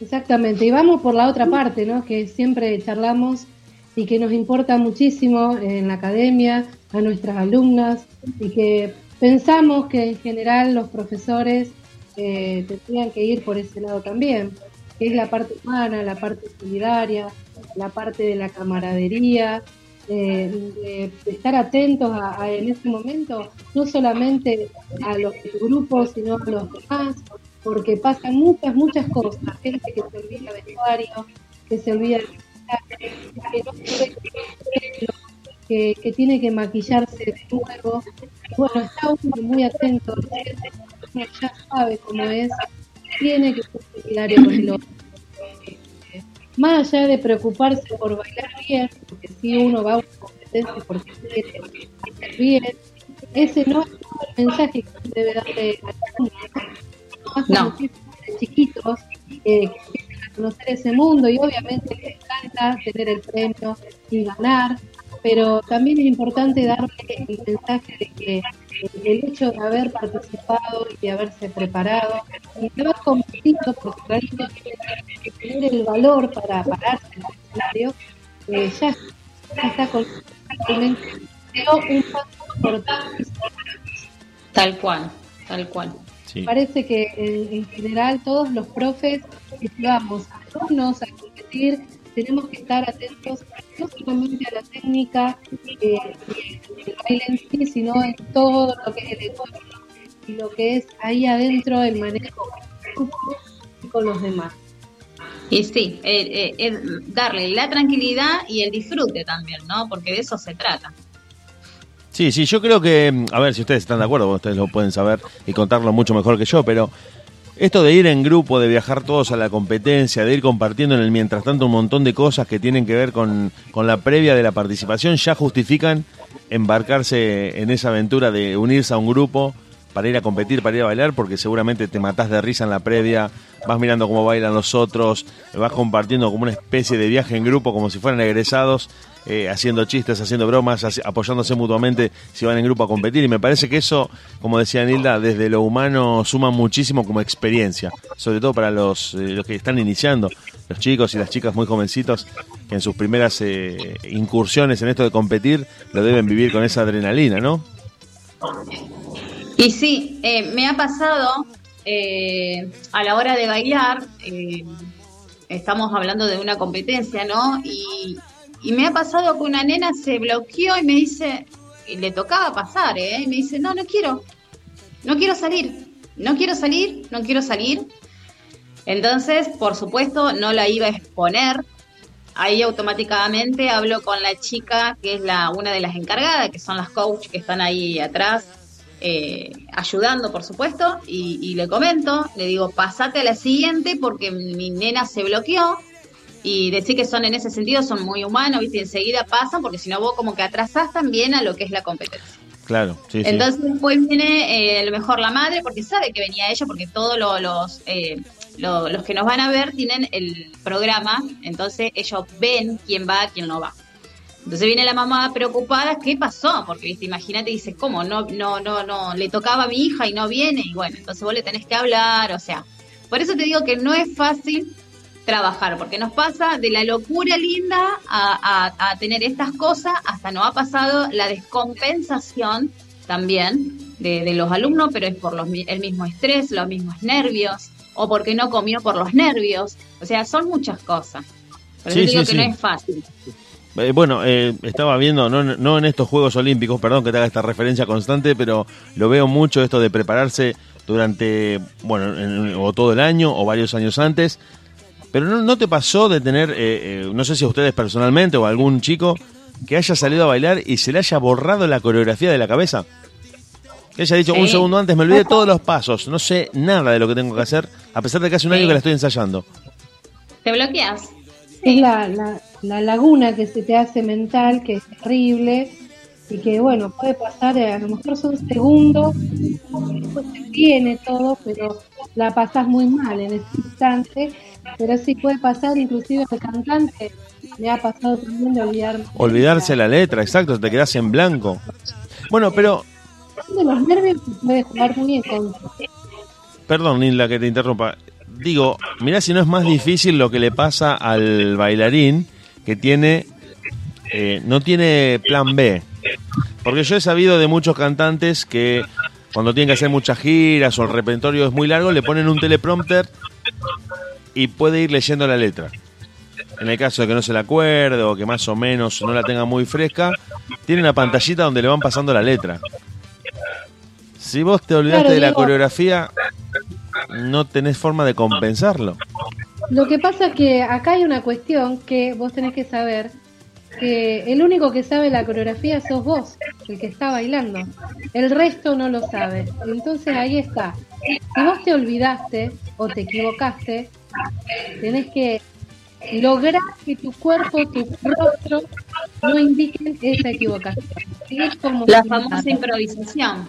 Exactamente, y vamos por la otra parte, ¿no? Que siempre charlamos y que nos importa muchísimo en la academia, a nuestras alumnas, y que pensamos que en general los profesores eh, tendrían que ir por ese lado también, que es la parte humana, la parte solidaria, la parte de la camaradería, eh, de, de estar atentos a, en ese momento, no solamente a los de tu grupo, sino a los demás, porque pasan muchas, muchas cosas. Gente que se olvida del vestuario, que se olvida maquillaje, que no puede que, que tiene que maquillarse de nuevo. Bueno, está uno muy atento, ya sabe cómo es, tiene que con el otro. Más allá de preocuparse por bailar bien, porque si uno va a una competencia porque quiere bailar bien, ese no es el mensaje que debe darle al alumno, más No. de chiquitos eh, que empiecen a conocer ese mundo y obviamente les encanta tener el premio y ganar, pero también es importante darle el mensaje de que eh, el hecho de haber participado y de haberse preparado y de haber competido, porque realmente tiene que tener el valor para pararse en el escenario, eh, ya, está con un paso importante Tal cual, tal cual. Sí. Parece que en, en general todos los profes que llevamos a alumnos a competir tenemos que estar atentos no solamente a la técnica eh, y el baile en sí, sino en todo lo que es el entorno y lo que es ahí adentro el manejo con los demás. Y sí, eh, eh, darle la tranquilidad y el disfrute también, ¿no? Porque de eso se trata. Sí, sí, yo creo que, mm, a ver si ustedes están de acuerdo, ustedes lo pueden saber y contarlo mucho mejor que yo, pero esto de ir en grupo, de viajar todos a la competencia, de ir compartiendo en el mientras tanto un montón de cosas que tienen que ver con, con la previa de la participación, ya justifican embarcarse en esa aventura de unirse a un grupo para ir a competir, para ir a bailar, porque seguramente te matás de risa en la previa, vas mirando cómo bailan los otros, vas compartiendo como una especie de viaje en grupo, como si fueran egresados, eh, haciendo chistes, haciendo bromas, apoyándose mutuamente si van en grupo a competir. Y me parece que eso, como decía Nilda, desde lo humano suma muchísimo como experiencia, sobre todo para los, eh, los que están iniciando, los chicos y las chicas muy jovencitos, que en sus primeras eh, incursiones en esto de competir lo deben vivir con esa adrenalina, ¿no? Y sí, me ha pasado a la hora de bailar, estamos hablando de una competencia, ¿no? Y, y me ha pasado que una nena se bloqueó y me dice, y le tocaba pasar, ¿eh? Y me dice, no, no quiero, no quiero salir, no quiero salir, no quiero salir. Entonces, por supuesto, no la iba a exponer. Ahí automáticamente hablo con la chica que es la una de las encargadas, que son las coach que están ahí atrás, eh, ayudando, por supuesto, y, y le comento, le digo, pasate a la siguiente porque mi nena se bloqueó y decir que son en ese sentido, son muy humanos, ¿viste? Y enseguida pasan porque si no vos como que atrasás también a lo que es la competencia. Claro, sí, sí. Entonces después viene eh, a lo mejor la madre porque sabe que venía ella, porque todos lo- los, eh, lo- los que nos van a ver tienen el programa, entonces ellos ven quién va, quién no va. Entonces viene la mamá preocupada, ¿qué pasó? Porque viste, imagínate, dice, ¿cómo? No, no, no, no, le tocaba a mi hija y no viene, y bueno, entonces vos le tenés que hablar, o sea, por eso te digo que no es fácil trabajar, porque nos pasa de la locura linda a, a- a tener estas cosas, hasta nos ha pasado la descompensación también de, de los alumnos, pero es por los, el mismo estrés, los mismos nervios, o porque no comió por los nervios, o sea, son muchas cosas. Por eso Sí, digo sí, que no sí. es fácil. Eh, bueno, eh, estaba viendo, no, no en estos Juegos Olímpicos, perdón que te haga esta referencia constante, pero lo veo mucho esto de prepararse durante, bueno, en- o todo el año o varios años antes. Pero no, ¿no te pasó de tener, eh, eh, no sé si a ustedes personalmente o a algún chico, que haya salido a bailar y se le haya borrado la coreografía de la cabeza? Que haya dicho Sí. un segundo antes, me olvidé todos los pasos, no sé nada de lo que tengo que hacer, a pesar de que hace un Sí. año que la estoy ensayando. ¿Te bloqueas? Es la, la, la laguna que se te hace mental, que es terrible y que, bueno, puede pasar, eh, a lo mejor son segundos, después te viene todo, pero la pasás muy mal en ese instante. Pero sí puede pasar, inclusive al cantante, me ha pasado también de olvidarme. Olvidarse la letra, exacto, te quedas en blanco. Bueno, pero De los nervios se puede jugar muy en contra. Perdón, Nilda, que te interrumpa. Digo, mirá si no es más difícil lo que le pasa al bailarín que tiene, eh, no tiene plan B. Porque yo he sabido de muchos cantantes que cuando tienen que hacer muchas giras o el repertorio es muy largo, le ponen un teleprompter y puede ir leyendo la letra. En el caso de que no se la acuerde o que más o menos no la tenga muy fresca, tiene una pantallita donde le van pasando la letra. Si vos te olvidaste Claro, de la coreografía, no tenés forma de compensarlo. Lo que pasa es que acá hay una cuestión que vos tenés que saber que el único que sabe la coreografía sos vos, el que está bailando. El resto no lo sabe. Entonces ahí está. Si vos te olvidaste o te equivocaste, tenés que lograr que tu cuerpo, tu rostro no indiquen esa equivocación. Es como La famosa improvisación.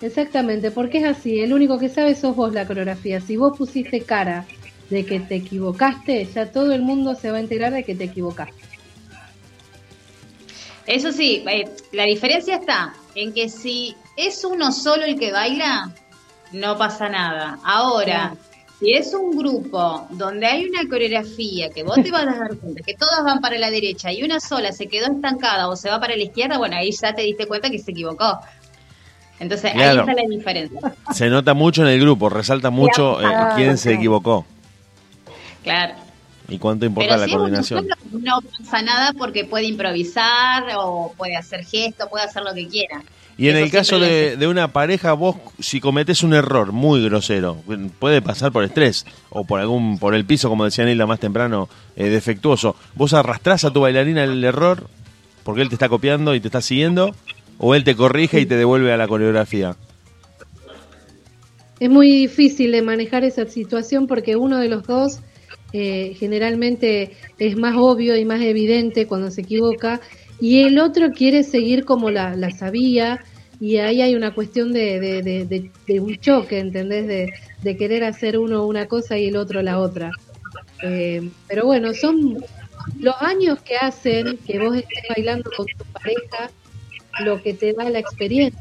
Exactamente, porque es así, el único que sabe sos vos la coreografía. Si vos pusiste cara de que te equivocaste, ya todo el mundo se va a enterar de que te equivocaste. Eso sí, eh, la diferencia está en que si es uno solo el que baila, no pasa nada. Ahora, si es un grupo donde hay una coreografía que vos te vas a dar cuenta que todas van para la derecha y una sola se quedó estancada o se va para la izquierda, bueno, ahí ya te diste cuenta que se equivocó. Entonces ahí está la diferencia. Se nota mucho en el grupo, resalta mucho eh, quién se equivocó Claro. Y cuánto importa Pero la si es uno coordinación. no pasa nada porque puede improvisar o puede hacer gestos, puede hacer lo que quiera. Y en Eso el caso de, de una pareja, vos si cometés un error muy grosero, puede pasar por estrés o por algún por el piso, como decía Nilda más temprano, eh, defectuoso. ¿Vos arrastrás a tu bailarina el error porque él te está copiando y te está siguiendo? ¿O él te corrige y te devuelve a la coreografía? Es muy difícil de manejar esa situación porque uno de los dos eh, generalmente es más obvio y más evidente cuando se equivoca y el otro quiere seguir como la, la sabía y ahí hay una cuestión de, de, de- un choque, ¿entendés? De, querer hacer uno una cosa y el otro la otra. Eh, pero bueno, son los años que hacen que vos estés bailando con tu pareja lo que te da la experiencia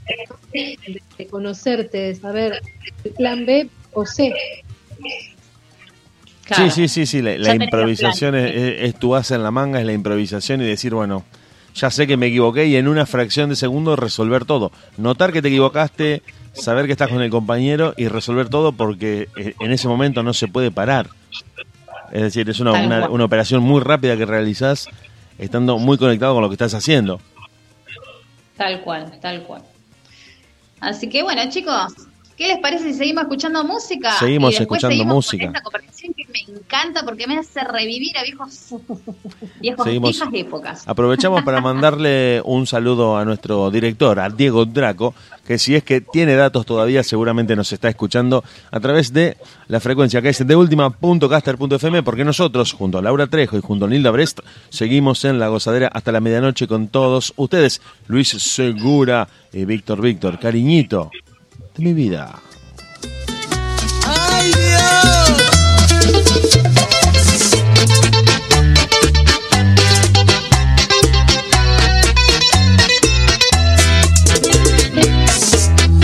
de conocerte, de saber el plan B o C. Claro. Sí, sí, sí, sí. La, improvisación es, planes. es- es tu asa en la manga, es la improvisación y decir, bueno, ya sé que me equivoqué y en una fracción de segundo resolver todo. Notar que te equivocaste, saber que estás con el compañero y resolver todo porque eh, en ese momento no se puede parar. Es decir, es una, una, una operación muy rápida que realizás estando muy conectado con lo que estás haciendo. Tal cual, tal cual. Así que bueno, chicos, ¿Qué les parece si seguimos escuchando música? Seguimos Y escuchando seguimos música. Con esta conversación que me encanta porque me hace revivir a viejos, viejos viejas épocas. Aprovechamos para mandarle un saludo a nuestro director, a Diego Draco, que si es que tiene datos todavía, seguramente nos está escuchando a través de la frecuencia que es de última.caster.fm, porque nosotros, junto a Laura Trejo y junto a Nilda Brest, seguimos en la gozadera hasta la medianoche con todos ustedes. Luis Segura y Víctor Víctor, cariñito de mi vida. ¡Ay, Dios!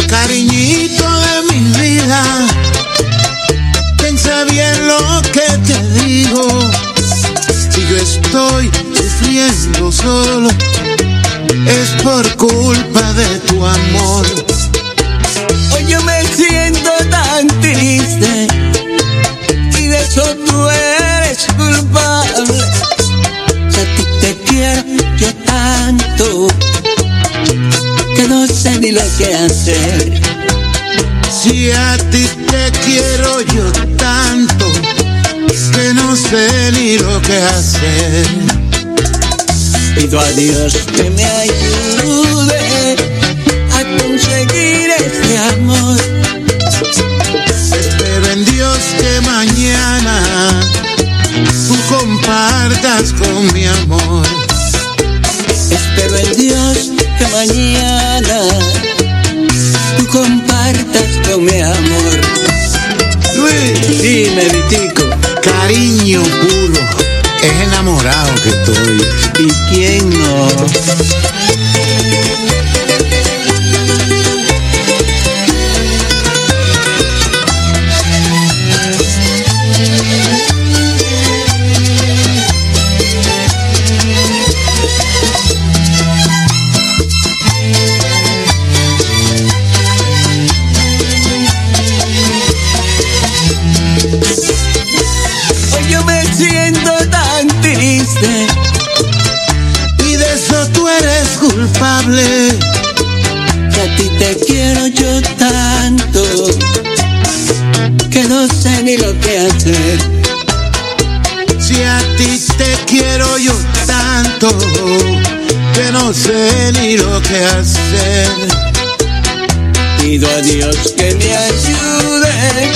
Cariñito de mi vida, piensa bien lo que te digo. Si yo estoy sufriendo solo, es por culpa de tu amor. Yo me siento tan triste y de eso tú eres culpable. Si a ti te quiero yo tanto que no sé ni lo que hacer. Si a ti te quiero yo tanto, que no sé ni lo que hacer. Pido a Dios que me ayude amor. Espero en Dios que mañana tú compartas con mi amor. Espero en Dios que mañana tú compartas con mi amor. Luis, Dime, Vitico, cariño puro, es enamorado que estoy. ¿y quién no? Culpable. que a ti te quiero yo tanto que no sé ni lo que hacer. Si a ti te quiero yo tanto, que no sé ni lo que hacer. Pido a Dios que me ayude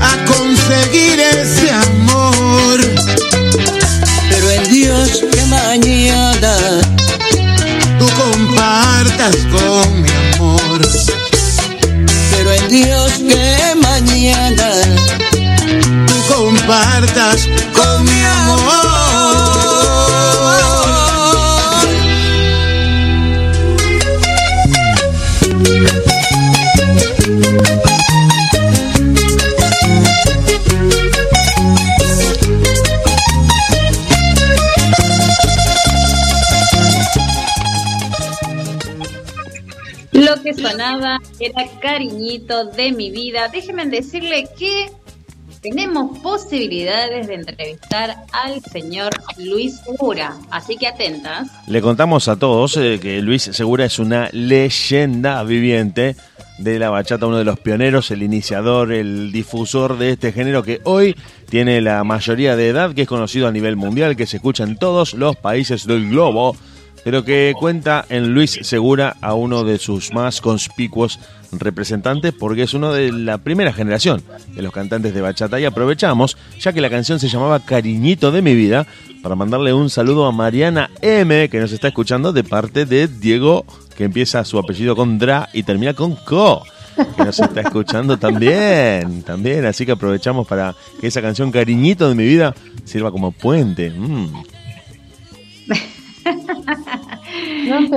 A conseguir ese amor. pero en Dios que mañana con mi amor. pero en Dios que mañana Tú compartas era cariñito de mi vida. Déjenme decirle que tenemos posibilidades de entrevistar al señor Luis Segura. Así que atentas. Le contamos a todos eh, que Luis Segura es una leyenda viviente de la bachata, uno de los pioneros, el iniciador, el difusor de este género que hoy tiene la mayoría de edad, que es conocido a nivel mundial, que se escucha en todos los países del globo, pero que cuenta en Luis Segura a uno de sus más conspicuos representantes porque es uno de la primera generación de los cantantes de bachata y aprovechamos, ya que la canción se llamaba Cariñito de mi vida, para mandarle un saludo a Mariana M, que nos está escuchando de parte de Diego, que empieza su apellido con Dra y termina con Co. Que nos está escuchando también, también, así que aprovechamos para que esa canción Cariñito de mi vida sirva como puente. Mm.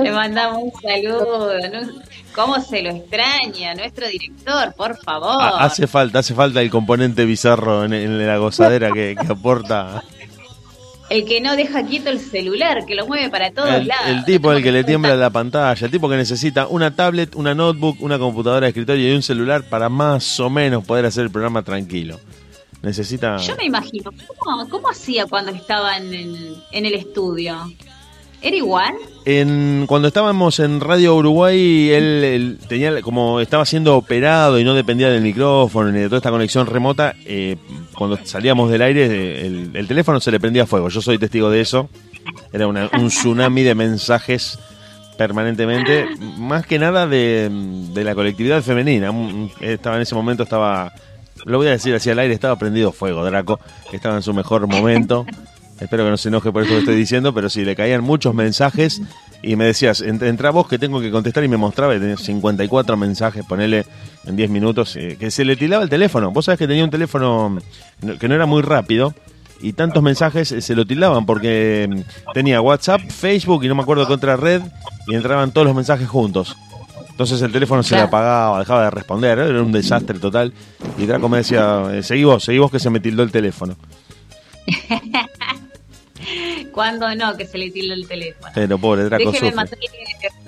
Le mandamos un saludo. ¿no? ¿Cómo se lo extraña nuestro director? Por favor. Ha- Hace falta, hace falta el componente bizarro en, en la gozadera que, que aporta. El que no deja quieto el celular, que lo mueve para todos El, lados. el tipo el que le tiembla la pantalla, el tipo que necesita una tablet, una notebook, una computadora de escritorio y un celular para más o menos poder hacer el programa tranquilo. Necesita... Yo me imagino, ¿cómo, cómo hacía cuando estaba en el, en el estudio? ¿Era igual? En, cuando estábamos en Radio Uruguay, él, tenía como estaba siendo operado y no dependía del micrófono ni de toda esta conexión remota. eh, cuando salíamos del aire, eh, el, el teléfono se le prendía fuego. Yo soy testigo de eso. Era una- un tsunami de mensajes permanentemente, más que nada de, la colectividad femenina. Estaba en ese momento estaba, lo voy a decir así al aire, estaba prendido fuego. Draco estaba en su mejor momento. Espero que no se enoje por esto que estoy diciendo, pero sí, le caían muchos mensajes y me decías, "Ent- entra vos que tengo que contestar y me mostraba tenía 54 mensajes, ponele en 10 minutos, eh, que se le tilaba el teléfono. Vos sabés que tenía un teléfono no- que no era muy rápido y tantos mensajes eh, se lo tildaban porque mm, tenía WhatsApp, Facebook y no me acuerdo qué otra red y entraban todos los mensajes juntos. Entonces el teléfono se le apagaba, dejaba de responder, era un desastre total. Y Draco me decía, eh, seguí vos, seguí vos que se me tildó el teléfono. ¿Cuándo no? Que se le tilda el teléfono. Pero pobre Draco Déjeme mandarle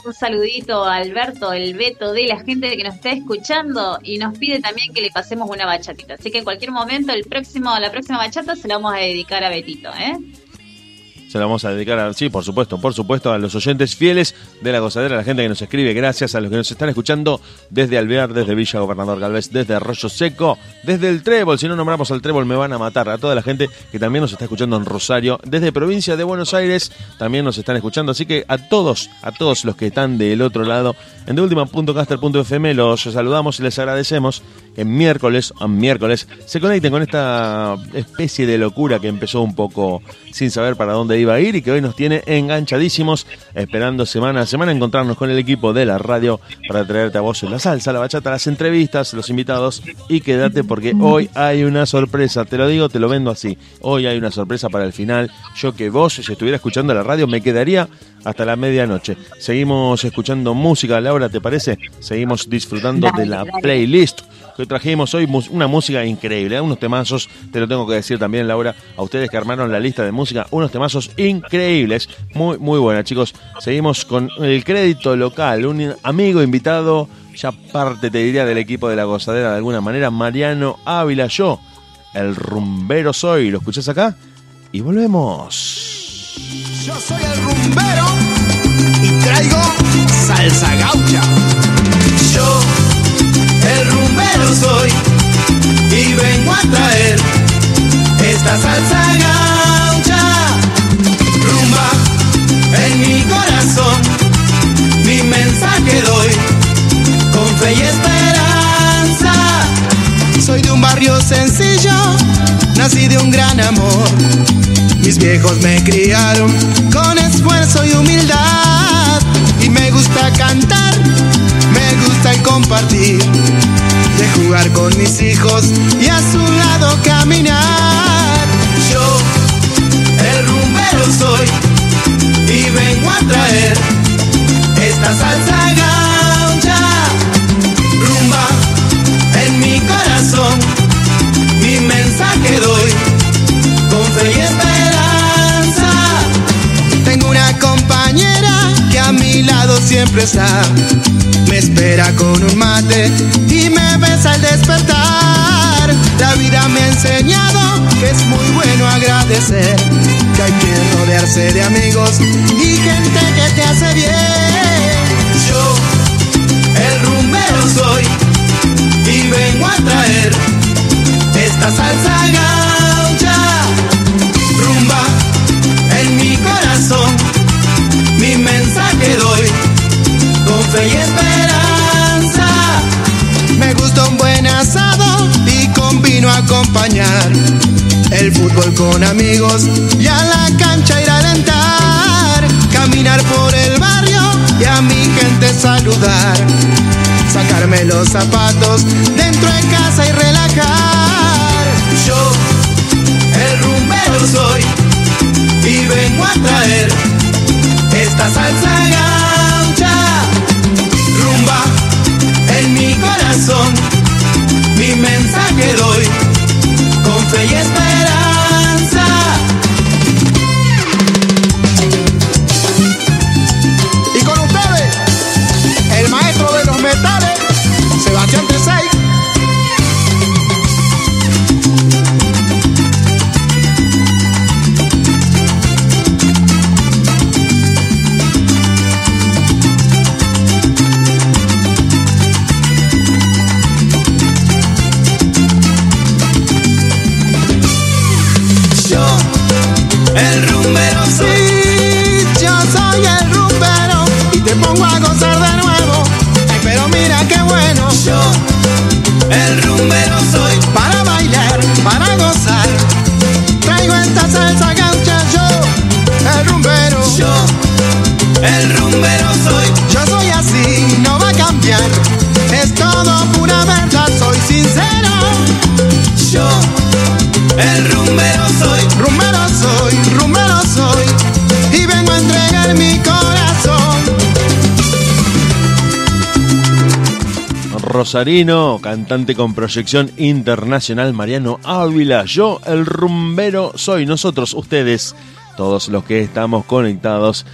un saludito a Alberto, el Beto de la gente que nos está escuchando y nos pide también que le pasemos una bachatita. Así que en cualquier momento, el próximo, la próxima bachata se la vamos a dedicar a Betito, ¿eh? Se la vamos a dedicar a, sí, por supuesto, por supuesto, a los oyentes fieles de la gozadera, a la gente que nos escribe, gracias a los que nos están escuchando desde Alvear, desde Villa Gobernador Galvez, desde Arroyo Seco, desde el Trébol, si no nombramos al Trébol me van a matar, a toda la gente que también nos está escuchando en Rosario, desde provincia de Buenos Aires, también nos están escuchando, así que a todos, a todos los que están del otro lado, en deultima.caster.fm los saludamos y les agradecemos que miércoles a miércoles se conecten con esta especie de locura que empezó un poco sin saber para dónde iba a ir y que hoy nos tiene enganchadísimos, esperando semana a semana encontrarnos con el equipo de la radio para traerte a vos la salsa, la bachata, las entrevistas, los invitados y quédate porque hoy hay una sorpresa, te lo digo, te lo vendo así, hoy hay una sorpresa para el final, yo que vos si estuviera escuchando la radio me quedaría hasta la medianoche. Seguimos escuchando música, Laura, ¿te parece? Seguimos disfrutando de la playlist que trajimos hoy, una música increíble, ¿eh? unos temazos, te lo tengo que decir también, Laura, a ustedes que armaron la lista de música, unos temazos increíbles, muy, muy buena, chicos. Seguimos con el crédito local, un amigo invitado, ya parte, te diría, del equipo de la gozadera de alguna manera, Mariano Ávila, yo, el rumbero soy, ¿lo escuchás acá? Y volvemos. Yo soy el rumbero y traigo salsa gaucha. Rumbero soy y vengo a traer esta salsa gaucha. Rumba en mi corazón, mi mensaje doy con fe y esperanza. Soy de un barrio sencillo, nací de un gran amor. Mis viejos me criaron con esfuerzo y humildad. Y me gusta cantar, me gusta compartir. De jugar con mis hijos y a su lado caminar. Yo, el rumbero soy y vengo a traer esta salsa gaucha. Rumba en mi corazón, mi mensaje doy con fe y siempre está. Me espera con un mate y me besa al despertar. La vida me ha enseñado que es muy bueno agradecer. Que hay que rodearse de amigos y gente que te hace bien. Yo, el rumbero soy y vengo a traer esta salsa gaucha. Rumba en mi corazón, mi mensaje doy fe y esperanza. Me gusta un buen asado y con vino acompañar. El fútbol con amigos y a la cancha ir a alentar. Caminar por el barrio y a mi gente saludar. Sacarme los zapatos dentro de casa y relajar. Yo, el rumbero soy y vengo a traer esta salsa corazón, mi mensaje doy con fe y esperanza. Rosarino, cantante con proyección internacional, Mariano Ávila. Yo, el rumbero, soy nosotros, ustedes, todos los que estamos conectados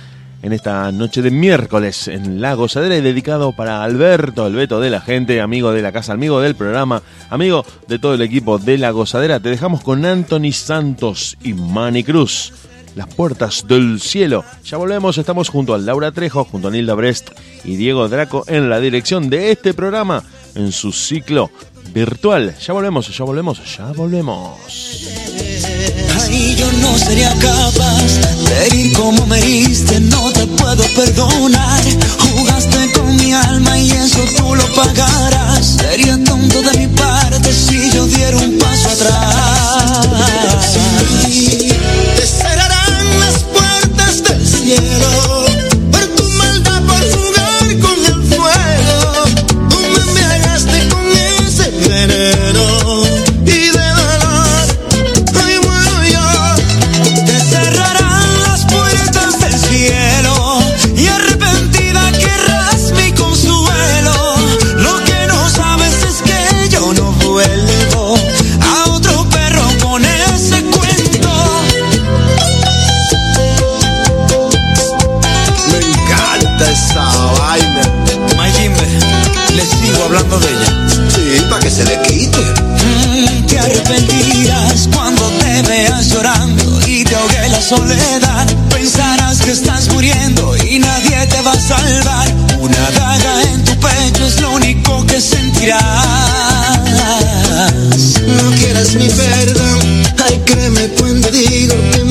en esta noche de miércoles en La Gozadera y dedicado para Alberto, el Beto de la gente, amigo de la casa, amigo del programa, amigo de todo el equipo de La Gozadera. Te dejamos con Anthony Santos y Manny Cruz. Las puertas del cielo. Ya volvemos, estamos junto a Laura Trejo, junto a Nilda Brest y Diego Draco en la dirección de este programa en su ciclo virtual. Ya volvemos, ya volvemos, ya volvemos. Ay, yo no sería capaz de herir como me heriste, no te puedo perdonar. Jugaste con mi alma y eso tú lo pagarás. Sería tonto de mi parte si yo diera un paso atrás. Puertas te veas llorando y te ahogue la soledad. Pensarás que estás muriendo y nadie te va a salvar. Una daga en tu pecho es lo único que sentirás. No quieras mi perdón, ay créeme cuando digo que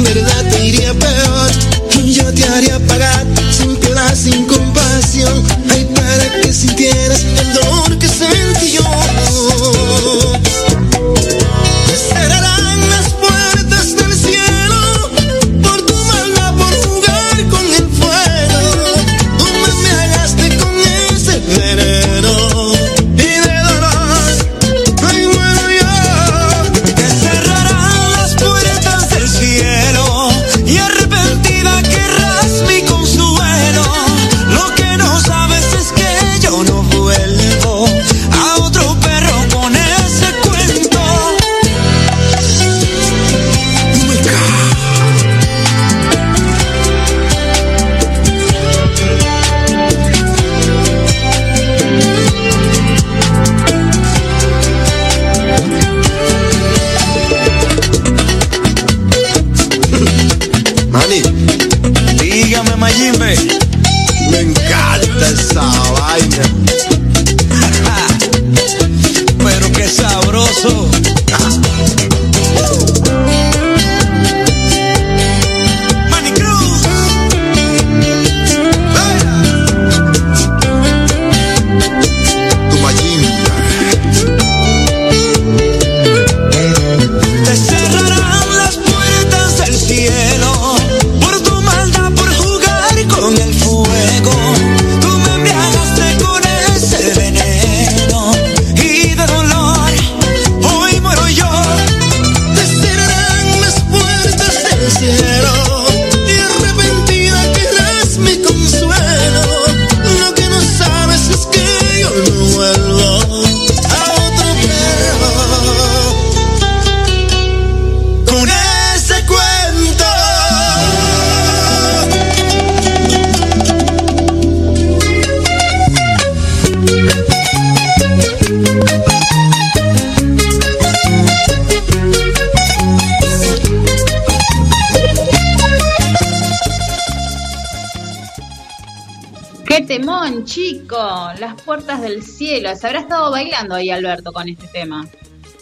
cielo. Se habrá estado bailando ahí Alberto con este tema.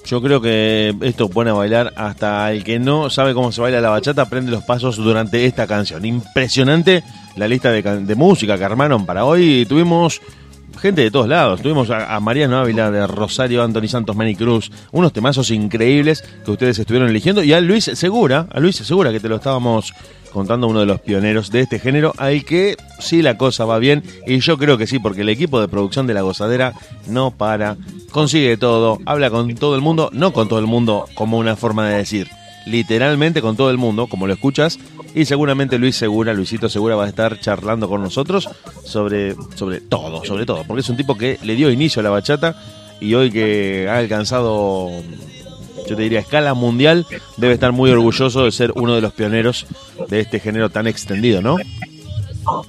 Yo creo que esto pone a bailar hasta el que no sabe cómo se baila la bachata, aprende los pasos durante esta canción. Impresionante la lista de, de música que armaron para hoy. Tuvimos gente de todos lados. Tuvimos a, Mariano Ávila de Rosario, Anthony Santos, Manny Cruz. Unos temazos increíbles que ustedes estuvieron eligiendo. Y a Luis Segura, a Luis Segura que te lo estábamos contando, uno de los pioneros de este género, al que sí la cosa va bien. Y yo creo que sí, porque el equipo de producción de La Gozadera no para, consigue todo, habla con todo el mundo, no con todo el mundo como una forma de decir. literalmente con todo el mundo, como lo escuchas, y seguramente Luis Segura, Luisito Segura va a estar charlando con nosotros sobre, sobre todo, sobre todo, porque es un tipo que le dio inicio a la bachata y hoy que ha alcanzado, yo te diría, escala mundial, debe estar muy orgulloso de ser uno de los pioneros de este género tan extendido, ¿no?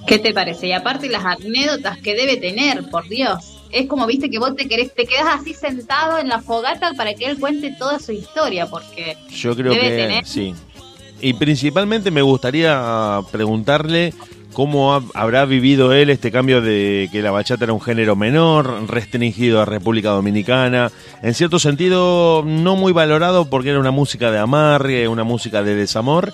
¿Qué te parece? Y aparte las anécdotas que debe tener, por Dios. Es como, viste, que vos te querés, te quedas así sentado en la fogata para que él cuente toda su historia, porque Yo creo debe que tener sí. Y principalmente me gustaría preguntarle cómo ha- habrá vivido él este cambio de que la bachata era un género menor, restringido a República Dominicana, en cierto sentido no muy valorado porque era una música de amarre, una música de desamor,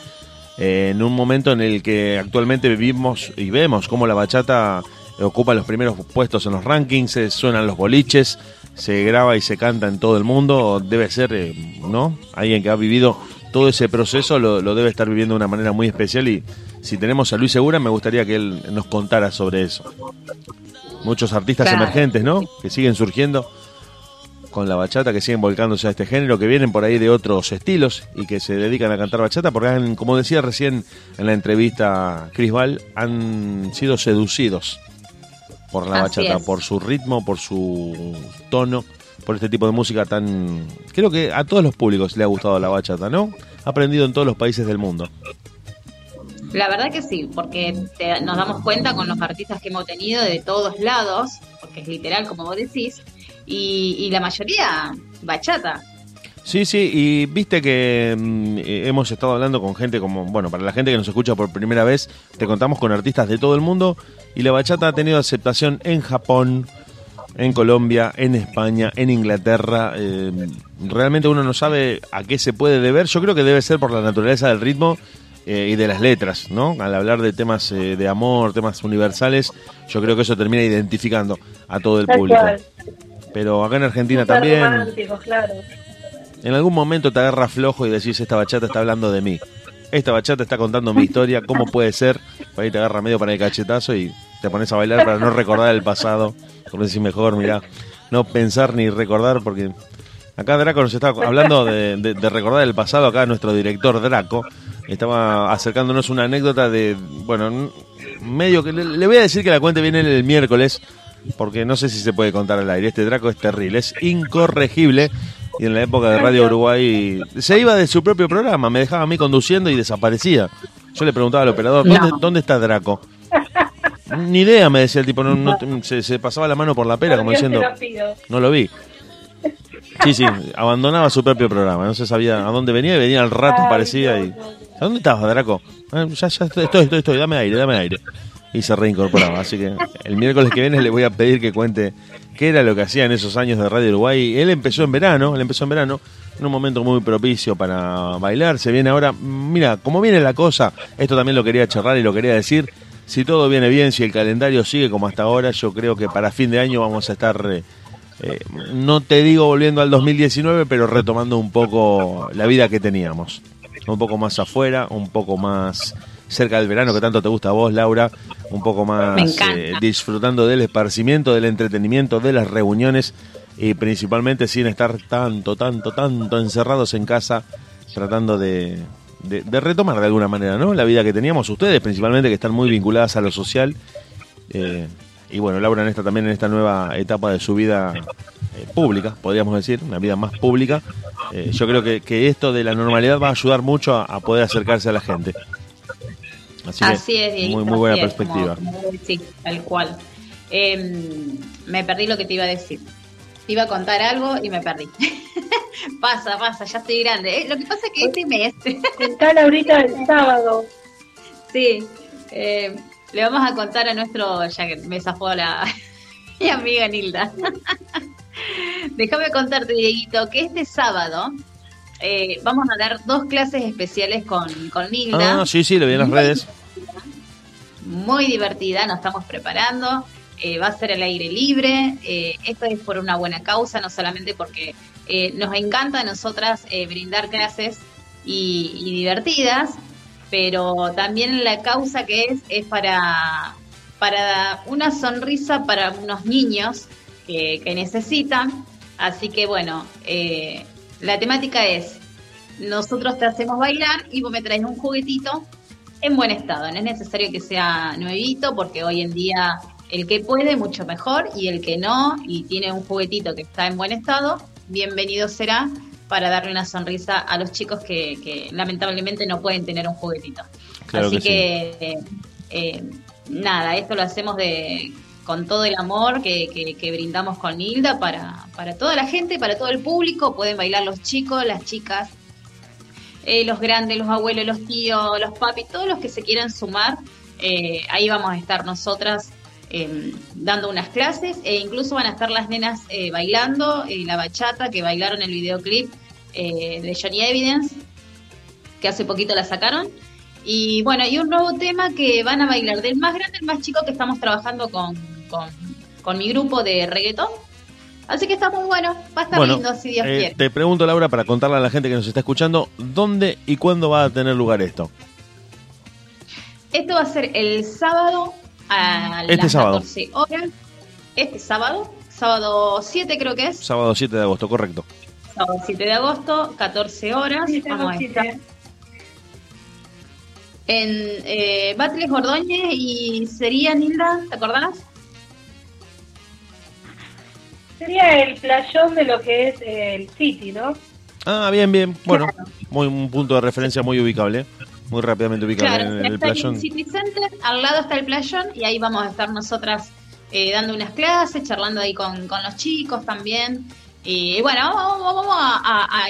eh, en un momento en el que actualmente vivimos y vemos cómo la bachata ocupa los primeros puestos en los rankings, se suenan los boliches, se graba y se canta en todo el mundo, debe ser, eh, ¿no? Alguien que ha vivido todo ese proceso lo, lo debe estar viviendo de una manera muy especial y si tenemos a Luis Segura me gustaría que él nos contara sobre eso. Muchos artistas Claro. emergentes, ¿no? Que siguen surgiendo con la bachata, que siguen volcándose a este género, que vienen por ahí de otros estilos y que se dedican a cantar bachata, porque han, como decía recién en la entrevista Chris Val, han sido seducidos por la Así bachata, es. por su ritmo, por su tono, por este tipo de música tan... Creo que a todos los públicos le ha gustado la bachata, ¿no? Ha aprendido en todos los países del mundo. La verdad que sí, porque te- nos damos cuenta con los artistas que hemos tenido de todos lados, porque es literal como vos decís, y, y la mayoría bachata. Sí, sí, y viste que mm, eh, hemos estado hablando con gente como, bueno, para la gente que nos escucha por primera vez, te contamos con artistas de todo el mundo y la bachata ha tenido aceptación en Japón, en Colombia, en España, en Inglaterra. eh, realmente uno no sabe a qué se puede deber. Yo creo que debe ser por la naturaleza del ritmo eh, y de las letras, ¿no? Al hablar de temas eh, de amor, temas universales, yo creo que eso termina identificando a todo el Tal público. cual. Pero acá en Argentina también... claro. En algún momento te agarra flojo y decís, esta bachata está hablando de mí. Esta bachata está contando mi historia, ¿cómo puede ser? Por ahí te agarra medio para el cachetazo y te pones a bailar para no recordar el pasado. Como decís mejor, mira, no pensar ni recordar, porque acá Draco nos está hablando de, de- de recordar el pasado. Acá nuestro director Draco estaba acercándonos una anécdota de, bueno, medio que le, le voy a decir que la cuente viene el miércoles, porque no sé si se puede contar al aire. Este Draco es terrible, es incorregible. Y en la época de Radio Uruguay se iba de su propio programa, me dejaba a mí conduciendo y desaparecía. Yo le preguntaba al operador, ¿dónde, ¿dónde está Draco? Ni idea, me decía el tipo, no, no se, se pasaba la mano por la pera, como Dios, diciendo, no lo vi. Sí, sí, abandonaba su propio programa, no se sabía a dónde venía y venía al rato, Ay, aparecía y... ¿A dónde estabas, Draco? "Ah, ya, ya, estoy, estoy, estoy, estoy, dame aire, dame aire. Y se reincorporaba, así que el miércoles que viene le voy a pedir que cuente qué era lo que hacía en esos años de Radio Uruguay. Él empezó en verano, él empezó en verano, en un momento muy propicio para bailar. Se viene ahora, mira, como viene la cosa, esto también lo quería charlar y lo quería decir. Si todo viene bien, si el calendario sigue como hasta ahora, yo creo que para fin de año vamos a estar, eh, eh, no te digo volviendo al 2019, pero retomando un poco la vida que teníamos. Un poco más afuera, un poco más cerca del verano que tanto te gusta a vos, Laura, un poco más eh, disfrutando del esparcimiento, del entretenimiento, de las reuniones y principalmente sin estar tanto, tanto, tanto encerrados en casa, tratando de, de- de retomar de alguna manera, ¿no? La vida que teníamos ustedes, principalmente que están muy vinculadas a lo social. eh, y bueno, Laura en esta también en esta nueva etapa de su vida eh, pública, podríamos decir, una vida más pública. eh, yo creo que, que esto de la normalidad va a ayudar mucho a, a poder acercarse a la gente. Así, que es, Dieguito, muy, muy buena así perspectiva. como decís, tal cual. Em, me perdí lo que te iba a decir. Te iba a contar algo y me perdí. pasa, pasa, ya estoy grande. Eh, Lo que pasa es que este mes... Contala ahorita el sábado. Sí, eh, le vamos a contar a nuestro, ya que me zafó la mi amiga Nilda. Déjame contarte, Dieguito, que este sábado eh, vamos a dar dos clases especiales con, con Nilda. Ah, sí, sí, lo vi en las redes. Muy divertida, nos estamos preparando. Eh, va a ser al aire libre. eh, esto es por una buena causa, no solamente porque eh, nos encanta a nosotras brindar clases y, divertidas, pero también la causa que es es para, para una sonrisa para unos niños que, que necesitan. Así que bueno, la temática es nosotros te hacemos bailar y vos me traes un juguetito en buen estado. No es necesario que sea nuevito porque hoy en día el que puede mucho mejor y el que no y tiene un juguetito que está en buen estado, bienvenido será para darle una sonrisa a los chicos que, que lamentablemente no pueden tener un juguetito. Claro Así que que, eh, eh, nada, esto lo hacemos de con todo el amor que, que- que brindamos con Hilda para, para toda la gente, para todo el público. Pueden bailar los chicos, las chicas, eh, los grandes, los abuelos, los tíos, los papis, todos los que se quieran sumar. eh, ahí vamos a estar nosotras eh, dando unas clases e incluso van a estar las nenas eh, bailando la bachata que bailaron el videoclip eh, de Johnny Evidence, que hace poquito la sacaron. Y bueno, y un nuevo tema que van a bailar del más grande al más chico que estamos trabajando con, con, con mi grupo de reggaetón. Así que está muy bueno, va a estar Bueno, lindo si Dios eh, quiere. te pregunto, Laura, para contarle a la gente que nos está escuchando, ¿dónde y cuándo va a tener lugar esto? Esto va a ser el sábado a Este las sábado. 14 horas. Este sábado, sábado 7 creo que es, Sábado 7 de agosto, correcto. sábado 7 de agosto, 14 horas. Vamos a estar en eh, Batres Ordóñez y sería Nilda, ¿te acordás? Sería el playón de lo que es el City, ¿no? Ah, bien, bien. Bueno, muy un punto de referencia muy ubicable. Muy rápidamente Claro, en el en playón. City Center, al lado está el playón y ahí vamos a estar nosotras eh, dando unas clases, charlando ahí con, con los chicos también. Y bueno, vamos, vamos- vamos a, a- a-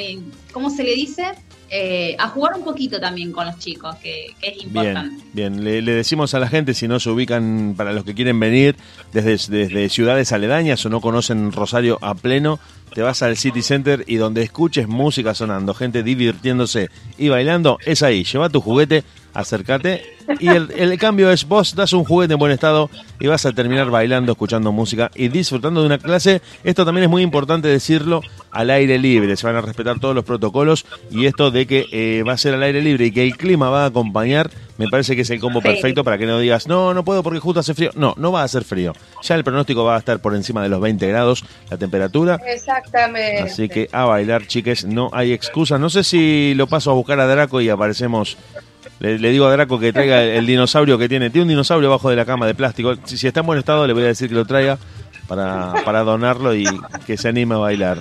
¿cómo se le dice? Eh, a jugar un poquito también con los chicos, que, que es importante. Bien, bien. Le, le decimos a la gente, si no se ubican, para los que quieren venir desde, desde ciudades aledañas o no conocen Rosario a pleno, te vas al City Center y donde escuches música sonando, gente divirtiéndose y bailando, es ahí. Lleva tu juguete, acércate y el, el cambio es vos das un juguete en buen estado y vas a terminar bailando, escuchando música y disfrutando de una clase. Esto también es muy importante decirlo al aire libre, se van a respetar todos los protocolos y esto de que eh, va a ser al aire libre y que el clima va a acompañar, me parece que es el combo perfecto para que no digas, no, no puedo porque justo hace frío. No, no va a hacer frío. Ya el pronóstico va a estar por encima de los 20 grados la temperatura. Exactamente. Así que a bailar, chiques, no hay excusa. No sé si lo paso a buscar a Draco y aparecemos. Le, le digo a Draco que traiga el, el dinosaurio que tiene. Tiene un dinosaurio abajo de la cama de plástico. Si, si está en buen estado, le voy a decir que lo traiga para, para donarlo y que se anime a bailar.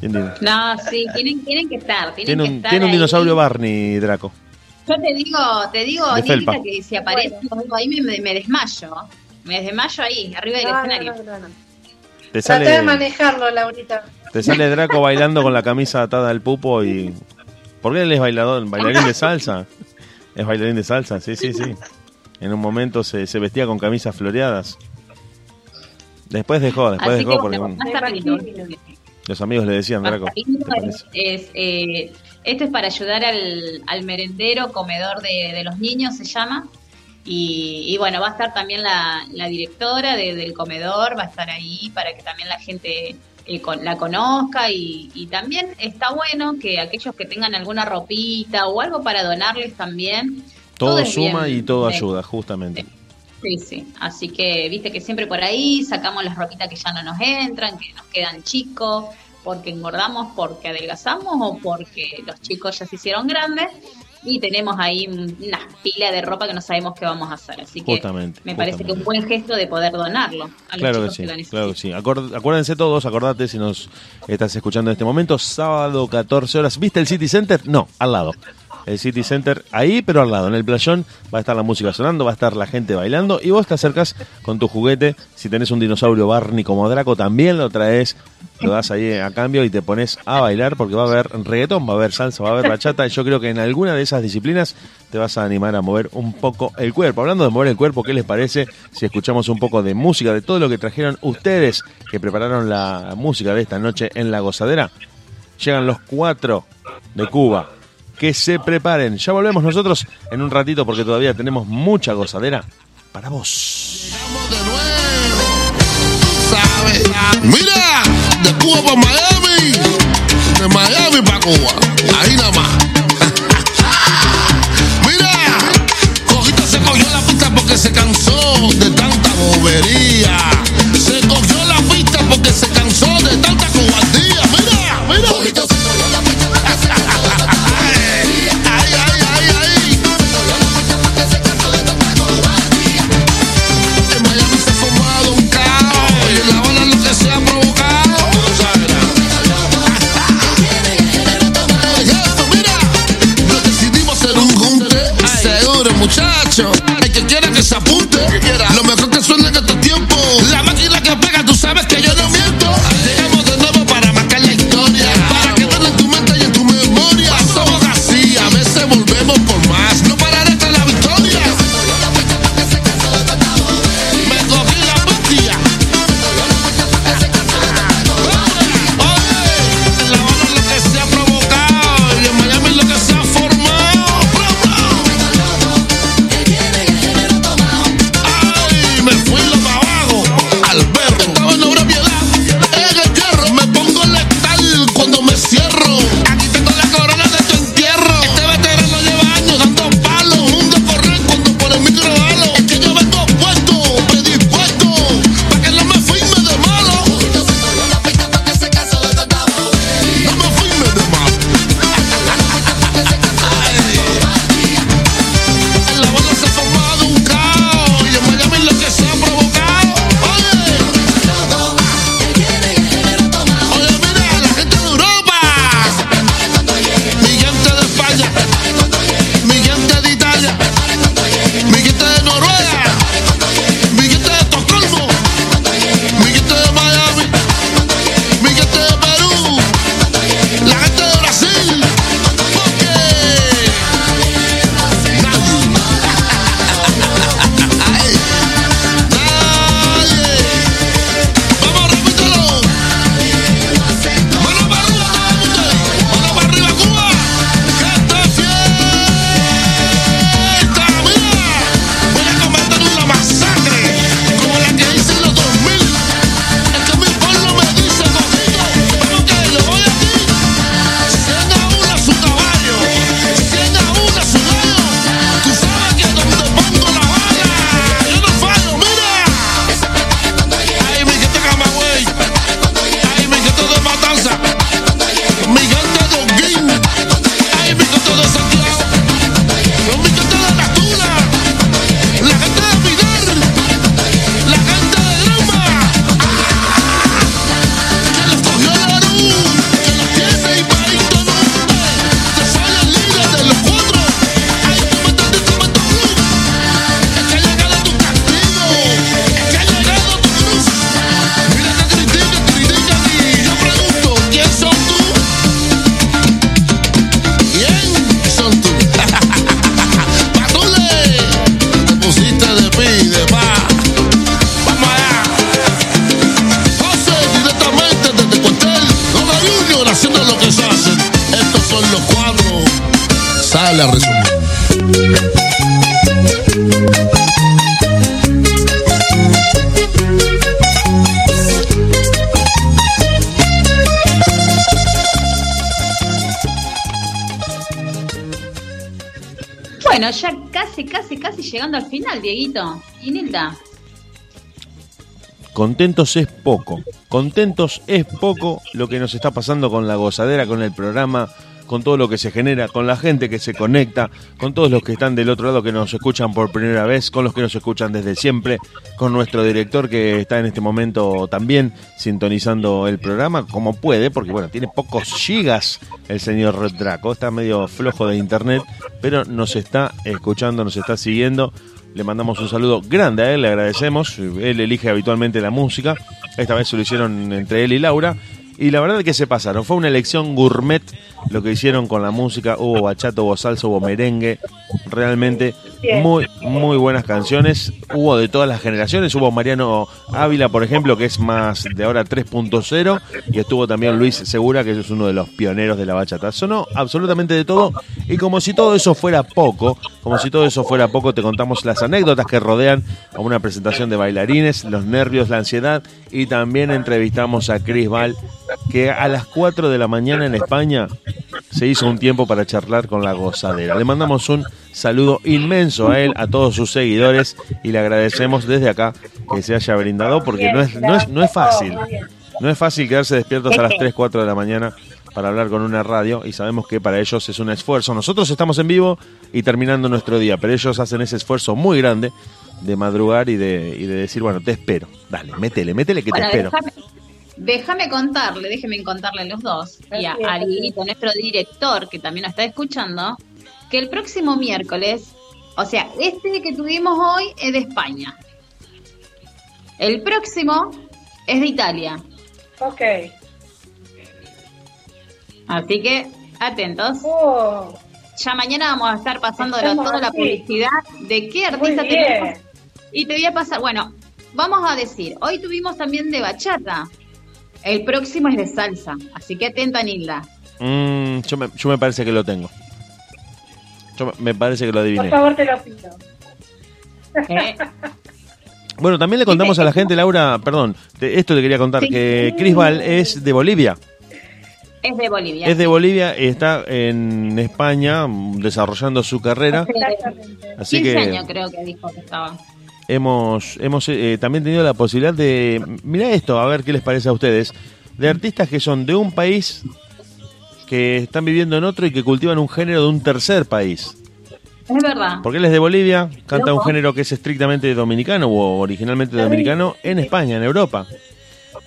¿Entiendes? No, sí, tienen, tienen que estar. Tienen Tiene que un, estar tiene un ahí. dinosaurio Barney, Draco. Yo te digo, te digo, que si aparece algo ahí me, desmayo. Me desmayo ahí, arriba del No, escenario. no, no, no. Te Trata de manejarlo, Laurita. te sale Draco bailando con la camisa atada al pupo y... ¿Por qué él es bailador? ¿Bailarín de salsa? Es bailarín de salsa, sí, sí, sí. En un momento se, se vestía con camisas floreadas. Después dejó, después Así dejó que porque bueno, un- va a estar lindo. los amigos le decían, Draco. estar lindo, ¿te parece? es, eh, esto es para ayudar al, al merendero, comedor de, de los niños se llama. Y, y bueno, va a estar también la, la directora de- del comedor, va a estar ahí para que también la gente eh, con- la conozca. Y, y también está bueno que aquellos que tengan alguna ropita o algo para donarles también. Todo suma bien. y todo Sí. ayuda, justamente. Sí, sí. Así que viste que siempre por ahí sacamos las ropitas que ya no nos entran, que nos quedan chicos, porque engordamos, porque adelgazamos o porque los chicos ya se hicieron grandes y tenemos ahí una pila de ropa que no sabemos qué vamos a hacer. Así que Justamente, me parece que un buen gesto de poder donarlo a los Claro que sí, que, claro que sí. Acord- acuérdense todos, acordate si nos estás escuchando en este momento, sábado 14 horas. ¿Viste el City Center? No, al lado. El City Center ahí, pero al lado. En el playón va a estar la música sonando, va a estar la gente bailando y vos te acercas con tu juguete. Si tenés un dinosaurio Barney como Draco, también lo traes, lo das ahí a cambio y te pones a bailar porque va a haber reggaetón, va a haber salsa, va a haber bachata. Y yo creo que en alguna de esas disciplinas te vas a animar a mover un poco el cuerpo. Hablando de mover el cuerpo, ¿qué les parece si escuchamos un poco de música, de todo lo que trajeron ustedes que prepararon la música de esta noche en la gozadera? Llegan los cuatro de Cuba. Que se preparen. Ya volvemos nosotros en un ratito porque todavía tenemos mucha gozadera para vos. ¿sabes? Mira, de Cuba para Miami, de Miami para Cuba, ahí nada más. Mira, Cojito se cogió la pista porque se cansó de tanta bobería. Se cogió la pista porque se cansó de tanta cobardía. Mira, mira. Cojito se muchacho. El que quiera que se apunte, lo mejor que suene en este tiempo. La máquina que pega, tú sabes que yo. Contentos es poco. Contentos es poco lo que nos está pasando con la gozadera, con el programa, con todo lo que se genera, con la gente que se conecta, con todos los que están del otro lado que nos escuchan por primera vez, con los que nos escuchan desde siempre, con nuestro director que está en este momento también sintonizando el programa como puede, porque bueno, tiene pocos gigas el señor Red Draco, está medio flojo de internet, pero nos está escuchando, nos está siguiendo. Le mandamos un saludo grande a él, le agradecemos. Él elige habitualmente la música. Esta vez se lo hicieron entre él y Laura. Y la verdad es que se pasaron. Fue una elección gourmet lo que hicieron con la música. Hubo bachata, hubo salsa, hubo merengue. Realmente muy, muy buenas canciones. Hubo de todas las generaciones. Hubo Mariano Ávila, por ejemplo, que es más de ahora 3.0. Y estuvo también Luis Segura, que es uno de los pioneros de la bachata. Sonó absolutamente de todo. Y como si todo eso fuera poco, como si todo eso fuera poco, te contamos las anécdotas que rodean a una presentación de bailarines, los nervios, la ansiedad. Y también entrevistamos a Chris Val, que a las 4 de la mañana en España se hizo un tiempo para charlar con la gozadera. Le mandamos un saludo inmenso a él, a todos sus seguidores y le agradecemos desde acá que se haya brindado porque no es, no es, no es fácil. No es fácil quedarse despiertos a las 3, 4 de la mañana para hablar con una radio y sabemos que para ellos es un esfuerzo. Nosotros estamos en vivo y terminando nuestro día, pero ellos hacen ese esfuerzo muy grande de madrugar y de, y de decir, bueno, te espero. Dale, métele, métele que te espero. déjame, déjame contarle, déjenme contarle a los dos y a. Arielito, nuestro director, que también nos está escuchando, que el próximo miércoles, o sea, este que tuvimos hoy es de España. El próximo es de Italia. Ok. Así que, atentos. Oh, Ya mañana vamos a estar pasando Estamos toda la publicidad de qué artista tenemos. Y te voy a pasar, bueno, vamos a decir, hoy tuvimos también de bachata. El próximo es de salsa, así que atenta, Nilda. Mm, yo, me, yo me parece que lo tengo. Yo me- me parece que lo adiviné. por favor, te lo pido. ¿eh? Bueno, también le contamos a la gente, Laura, perdón, te- esto te quería contar, Sí. que Chris Val es de Bolivia. Es de Bolivia. Es de Bolivia y está en España mm, desarrollando su carrera. Así 15 que años creo que dijo que estaba. Hemos, hemos eh, también tenido la posibilidad de... Mira esto, a ver qué les parece a ustedes. De artistas que son de un país, que están viviendo en otro y que cultivan un género de un tercer país. Es verdad. Porque él es de Bolivia, canta un género que es estrictamente dominicano o originalmente dominicano en España, en Europa.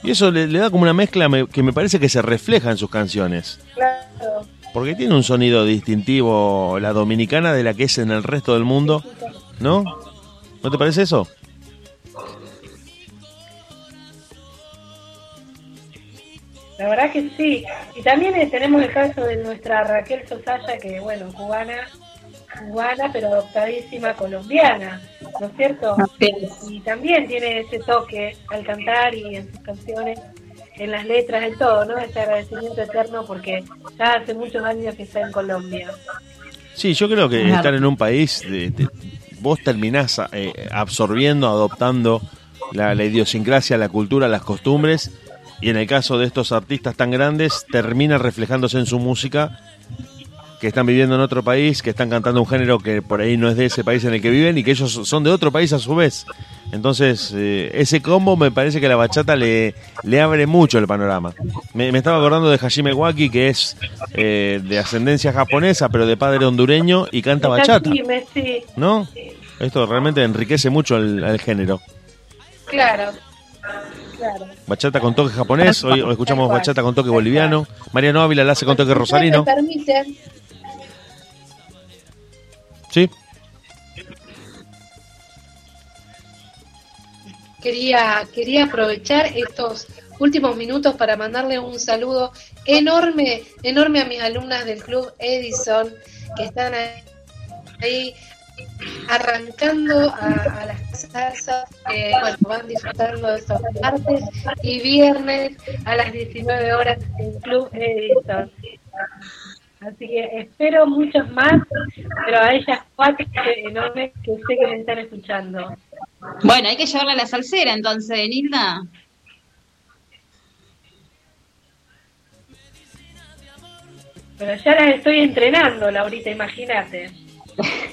Y eso le, le da como una mezcla me- que me parece que se refleja en sus canciones. Claro. Porque tiene un sonido distintivo la dominicana de la que es en el resto del mundo, ¿no? ¿No te parece eso? La verdad que sí. Y también eh, tenemos el caso de nuestra Raquel Sosaya, que bueno, cubana, cubana, pero adoptadísima colombiana, ¿no es cierto? Es. Y también tiene ese toque al cantar y en sus canciones, en las letras, en todo, ¿no? Ese agradecimiento eterno porque ya hace muchos años que está en Colombia. Sí, yo creo que Claro. estar en un país, de- de- vos terminás eh, absorbiendo, adoptando la, la idiosincrasia, la cultura, las costumbres, y en el caso de estos artistas tan grandes, termina reflejándose en su música, que están viviendo en otro país, que están cantando un género que por ahí no es de ese país en el que viven y que ellos son de otro país a su vez. Entonces, eh, ese combo me parece que la bachata le, le abre mucho el panorama. Me, me estaba acordando de Hajime Waki, que es eh, de ascendencia japonesa, pero de padre hondureño y canta bachata, ¿no? Esto realmente enriquece mucho el, el género. claro, claro. Bachata con toque japonés, hoy, escuchamos bachata con toque boliviano. Mariano Ávila la hace con toque me permite, Sí, quería, quería aprovechar estos últimos minutos para mandarle un saludo enorme, enorme a mis alumnas del Club Edison que están ahí, arrancando a, a las salsas que bueno, van disfrutando de estos martes y viernes a las 19 horas en Club Edison. Así que espero muchos más, pero a ellas cuatro enormes que sé que me están escuchando. Bueno, hay que llevarla a la salsera entonces, Nilda. Pero ya las estoy entrenando, Laurita, imagínate.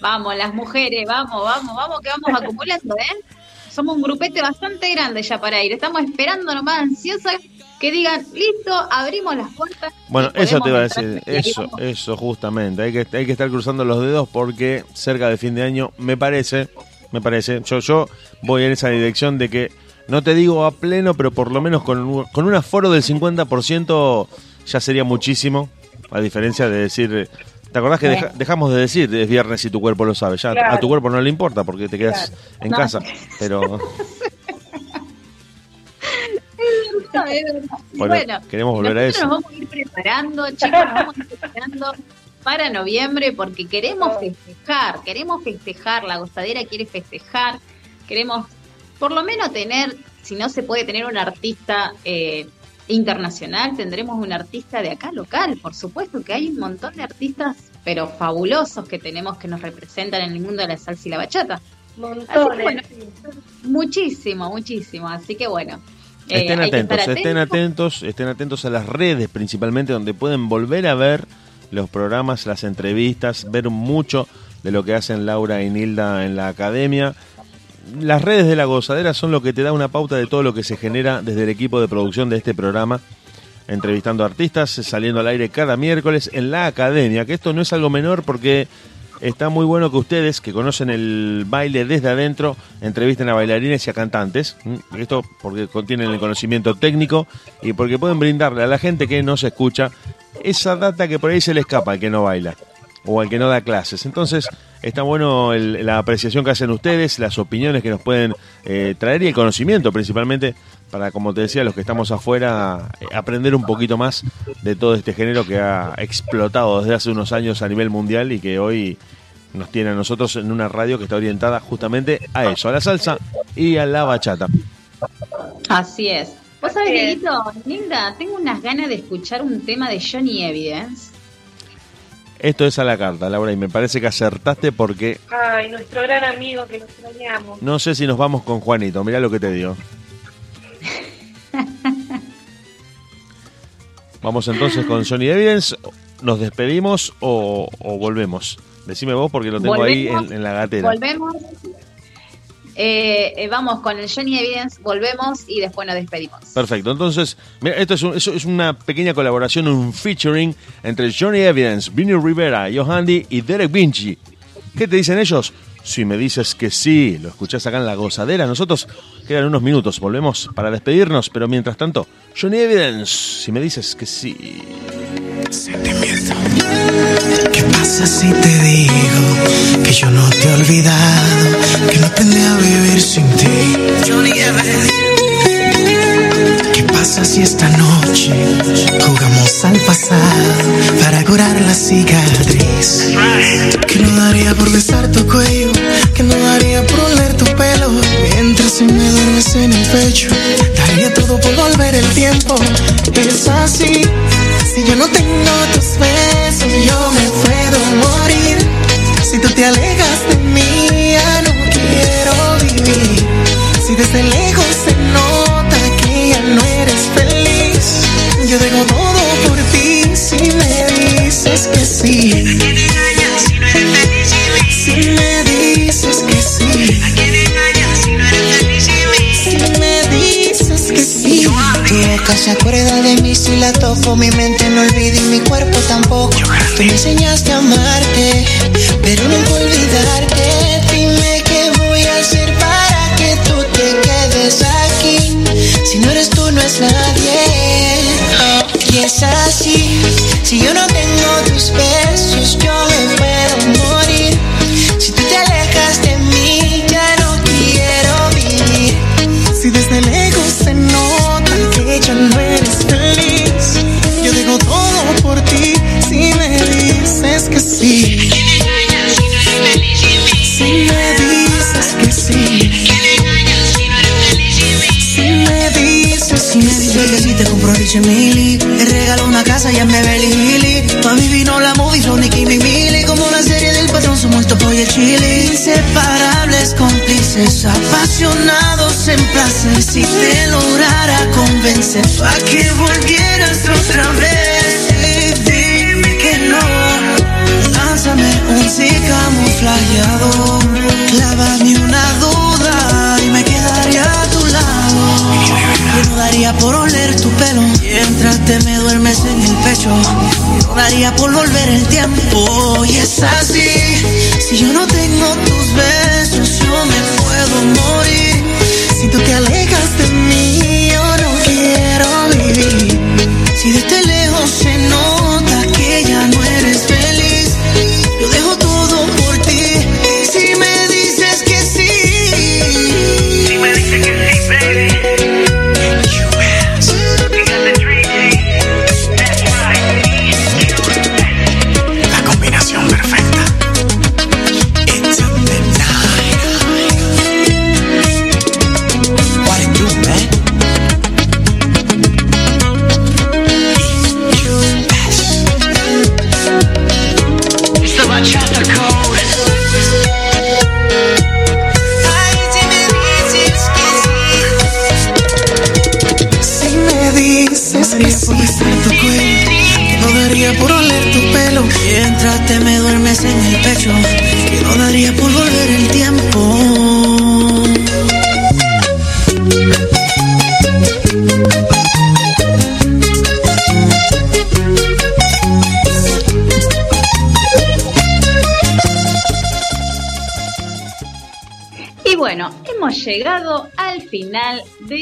Vamos, las mujeres, vamos, vamos, vamos, que vamos acumulando, ¿eh? Somos un grupete bastante grande ya para ir. Estamos esperando nomás ansiosas que digan, listo, abrimos las puertas. Bueno, eso te iba a decir, eso, eso justamente. Hay que, hay que estar cruzando los dedos porque cerca de fin de año, me parece, me parece, yo, yo voy en esa dirección de que, no te digo a pleno, pero por lo menos con, un- con un aforo del 50% ya sería muchísimo, a diferencia de decir... ¿Te acordás que deja- dejamos de decir es viernes y tu cuerpo lo sabe? Ya a tu cuerpo no le importa porque te quedas Claro. en No. casa. Pero Es verdad. Bueno, bueno, queremos volver a nosotros eso. Nos vamos a ir preparando, chicos, nos vamos a ir preparando para noviembre porque queremos festejar, queremos festejar, la gozadera quiere festejar, queremos por lo menos tener, si no se puede tener un artista eh, internacional, tendremos un artista de acá local, por supuesto que hay un montón de artistas, pero fabulosos que tenemos que nos representan en el mundo de la salsa y la bachata. Así que, Montones. bueno, muchísimo, muchísimo, así que bueno. Estén atentos, estén atentos, estén atentos a las redes principalmente donde pueden volver a ver los programas, las entrevistas, ver mucho de lo que hacen Laura y Nilda en la academia. Las redes de la gozadera son lo que te da una pauta de todo lo que se genera desde el equipo de producción de este programa, entrevistando artistas, saliendo al aire cada miércoles en la academia, que esto no es algo menor porque está muy bueno que ustedes, que conocen el baile desde adentro, entrevisten a bailarines y a cantantes. Esto porque contienen el conocimiento técnico y porque pueden brindarle a la gente que no se escucha esa data que por ahí se le escapa al que no baila o al que no da clases. Entonces, está bueno la apreciación que hacen ustedes, las opiniones que nos pueden eh, traer y el conocimiento principalmente para, como te decía, los que estamos afuera, eh, aprender un poquito más de todo este género que ha explotado desde hace unos años a nivel mundial y que hoy nos tiene a nosotros en una radio que está orientada justamente a eso, a la salsa y a la bachata. Así es. ¿Vos sabés. Dieguito? Linda, tengo unas ganas de escuchar un tema de Johnny Evidence. Esto es a la carta, Laura, y me parece que acertaste porque Ay, nuestro gran amigo que nos extrañamos. no sé si nos vamos con Juanito, mirá lo que te digo. Vamos entonces con Johnny Evidence, nos despedimos o, o volvemos. Decime vos porque lo tengo ahí en, en la gatera. Volvemos. Eh, eh, vamos con el Johnny Evidence, volvemos y después nos despedimos. Perfecto, entonces, mira, esto es, un- es una pequeña colaboración, un featuring entre Johnny Evidence, Vinny Rivera, Johandi y Derek Vinci. ¿Qué te dicen ellos? Si me dices que sí, lo escuchás acá en la gozadera. Nosotros quedan unos minutos, volvemos para despedirnos, pero mientras tanto, Johnny Evidence, si me dices que sí. ¿Qué pasa si te digo que yo no te he olvidado, que no aprendí a vivir sin ti? Johnny Evans. ¿Qué pasa si esta noche jugamos al pasado para curar la cicatriz? Que no daría por besar tu cuello, que no daría por oler tu pelo, mientras si me duermes en el pecho, daría todo por volver el tiempo. Es así, si yo no tengo tus besos, yo me puedo morir. Si tú te alejas de dejo todo por ti si me dices que sí. Si me dices que sí. Si me dices que sí. Tu boca se acuerda de mí si la toco, mi mente no olvida y mi cuerpo tampoco. Tú me enseñaste a amarte, pero nunca olvidarte. Dime qué voy a hacer para que tú te quedes aquí. Si no eres tú, no es nadie. Y es así, si yo no tengo tus besos, yo me puedo morir. Si tú te alejas de mí, ya no quiero vivir. Si desde lejos se nota que ya no eres feliz, yo dejo todo por ti si me dices que sí. Richie Millie. Regaló una casa y en Beverly Hills. Pa' mí vino la movie, Sonic y mi Como una serie del patrón, somos el topo y el chili. Inseparables, cómplices, apasionados en placer. Si te lograra convencer, pa' que volvieras otra vez. Dime que no, lánzame un sí camuflajeado. Clávame una duda y me quedaré a tu lado. Daría por oler tu pelo mientras te me duermes en el pecho. No daría por volver el tiempo y es así. Si yo no tengo tus besos, yo me puedo morir. Si tú te alejas de mí,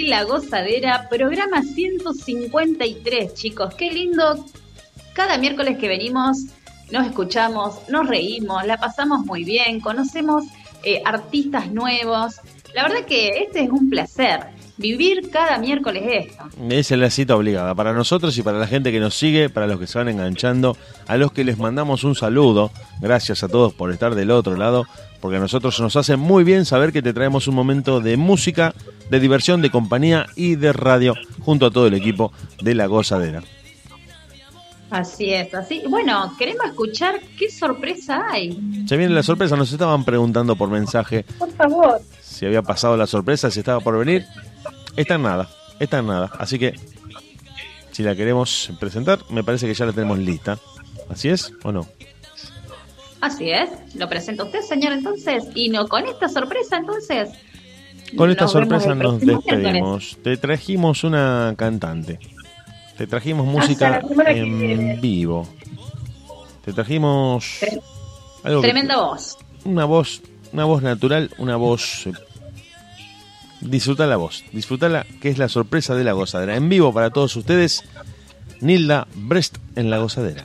La Gozadera, programa 153, chicos. Qué lindo. Cada miércoles que venimos nos escuchamos, nos reímos, la pasamos muy bien, conocemos eh, artistas nuevos. La verdad que este es un placer, vivir cada miércoles esto. Es la cita obligada para nosotros y para la gente que nos sigue, para los que se van enganchando, a los que les mandamos un saludo. Gracias a todos por estar del otro lado, porque a nosotros nos hace muy bien saber que te traemos un momento de música, de diversión, de compañía y de radio junto a todo el equipo de La Gozadera. Así es, así. Bueno, queremos escuchar qué sorpresa hay. Se viene la sorpresa, nos estaban preguntando por mensaje Por favor. si había pasado la sorpresa, si estaba por venir. Está en nada, está en nada. Así que, si la queremos presentar, me parece que ya la tenemos lista. ¿Así es o no? Así es, lo presenta usted, señor, entonces. Y no con esta sorpresa, entonces. Con esta nos sorpresa nos despedimos. Te trajimos una cantante. Te trajimos música en vivo. Te trajimos algo que- Tremenda voz. una voz, una voz natural, una voz. eh, disfruta la voz, disfrutala, que es la sorpresa de la gozadera. En vivo para todos ustedes, Nilda Brest en la gozadera.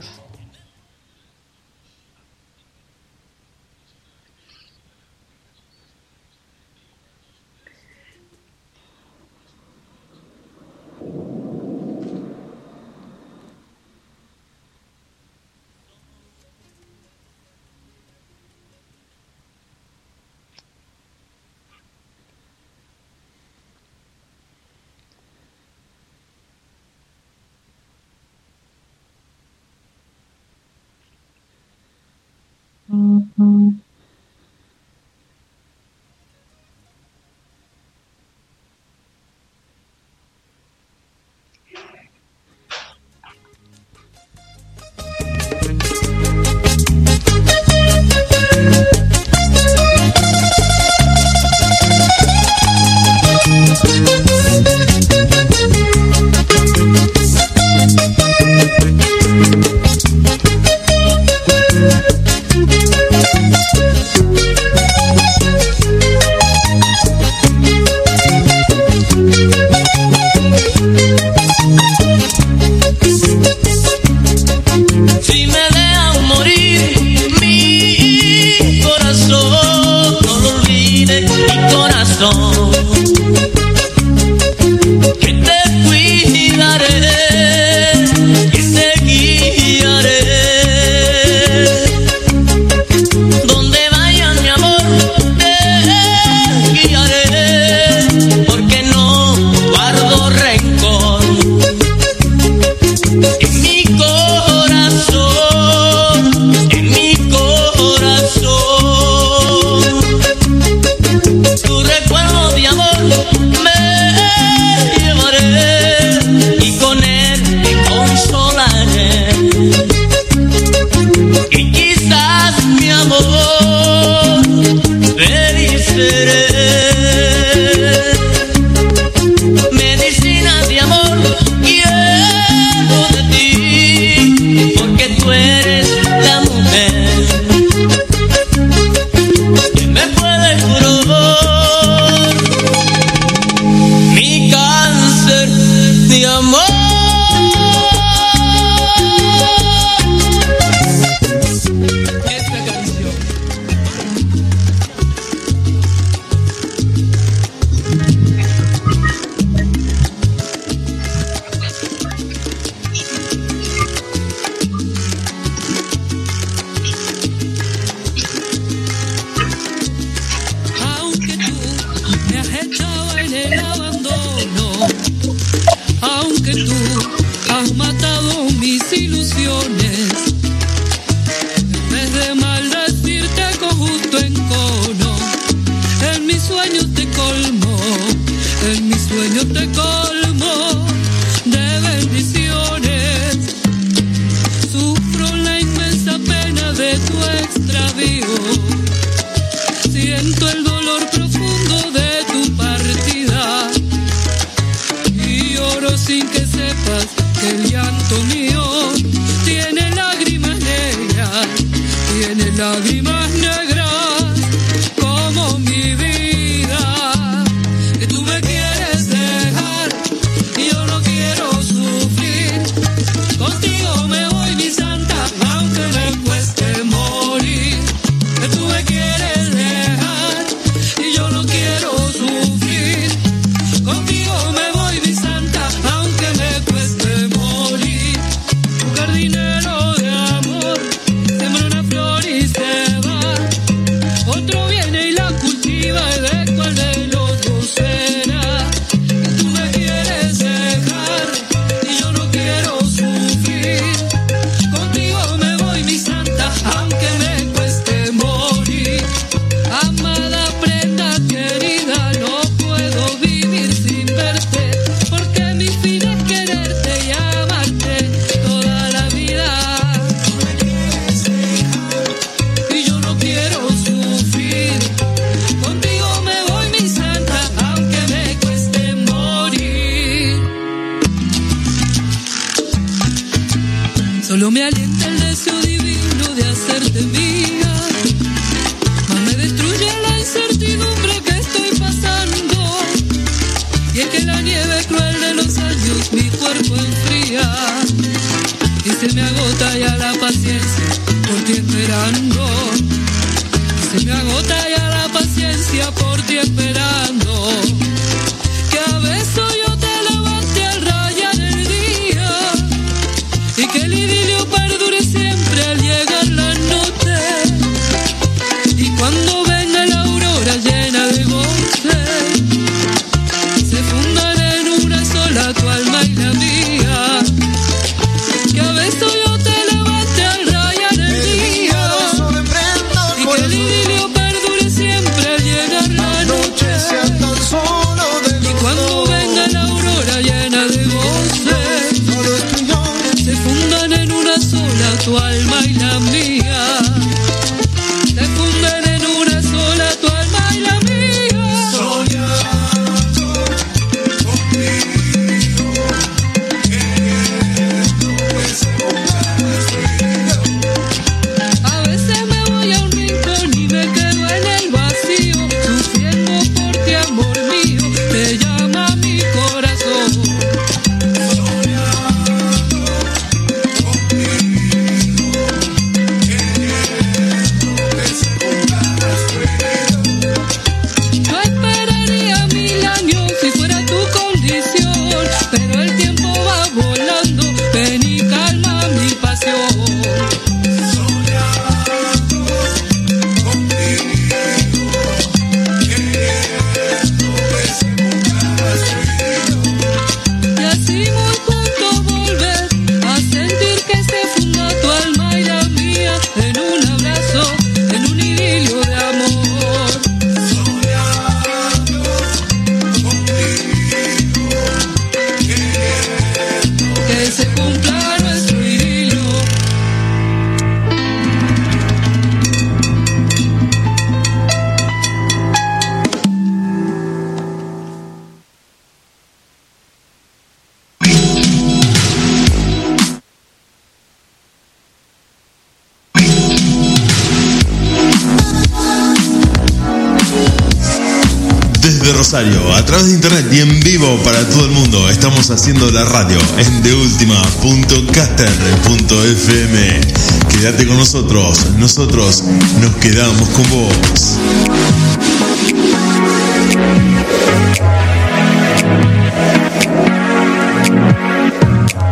la radio en deultima.caster.fm. Quédate con nosotros, nosotros nos quedamos con vos.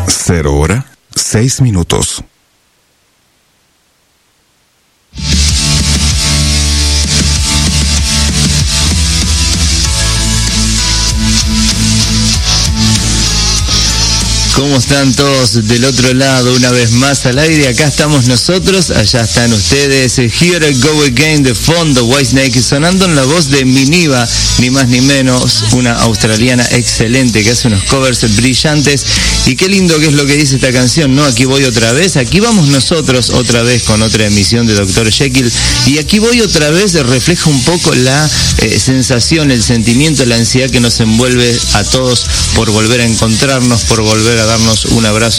Cero hora, seis minutos. Están todos del otro lado? Una vez más al aire. Acá estamos nosotros, allá están ustedes. Here I Go Again de fondo, Whitesnake, sonando en la voz de Miniva, ni más ni menos, una australiana excelente que hace unos covers brillantes. Y qué lindo que es lo que dice esta canción, ¿no? Aquí voy otra vez. Aquí vamos nosotros otra vez con otra emisión de Dr. Jekyll. Y aquí voy otra vez, refleja un poco la eh, sensación, el sentimiento, la ansiedad que nos envuelve a todos por volver a encontrarnos, por volver a darnos un abrazo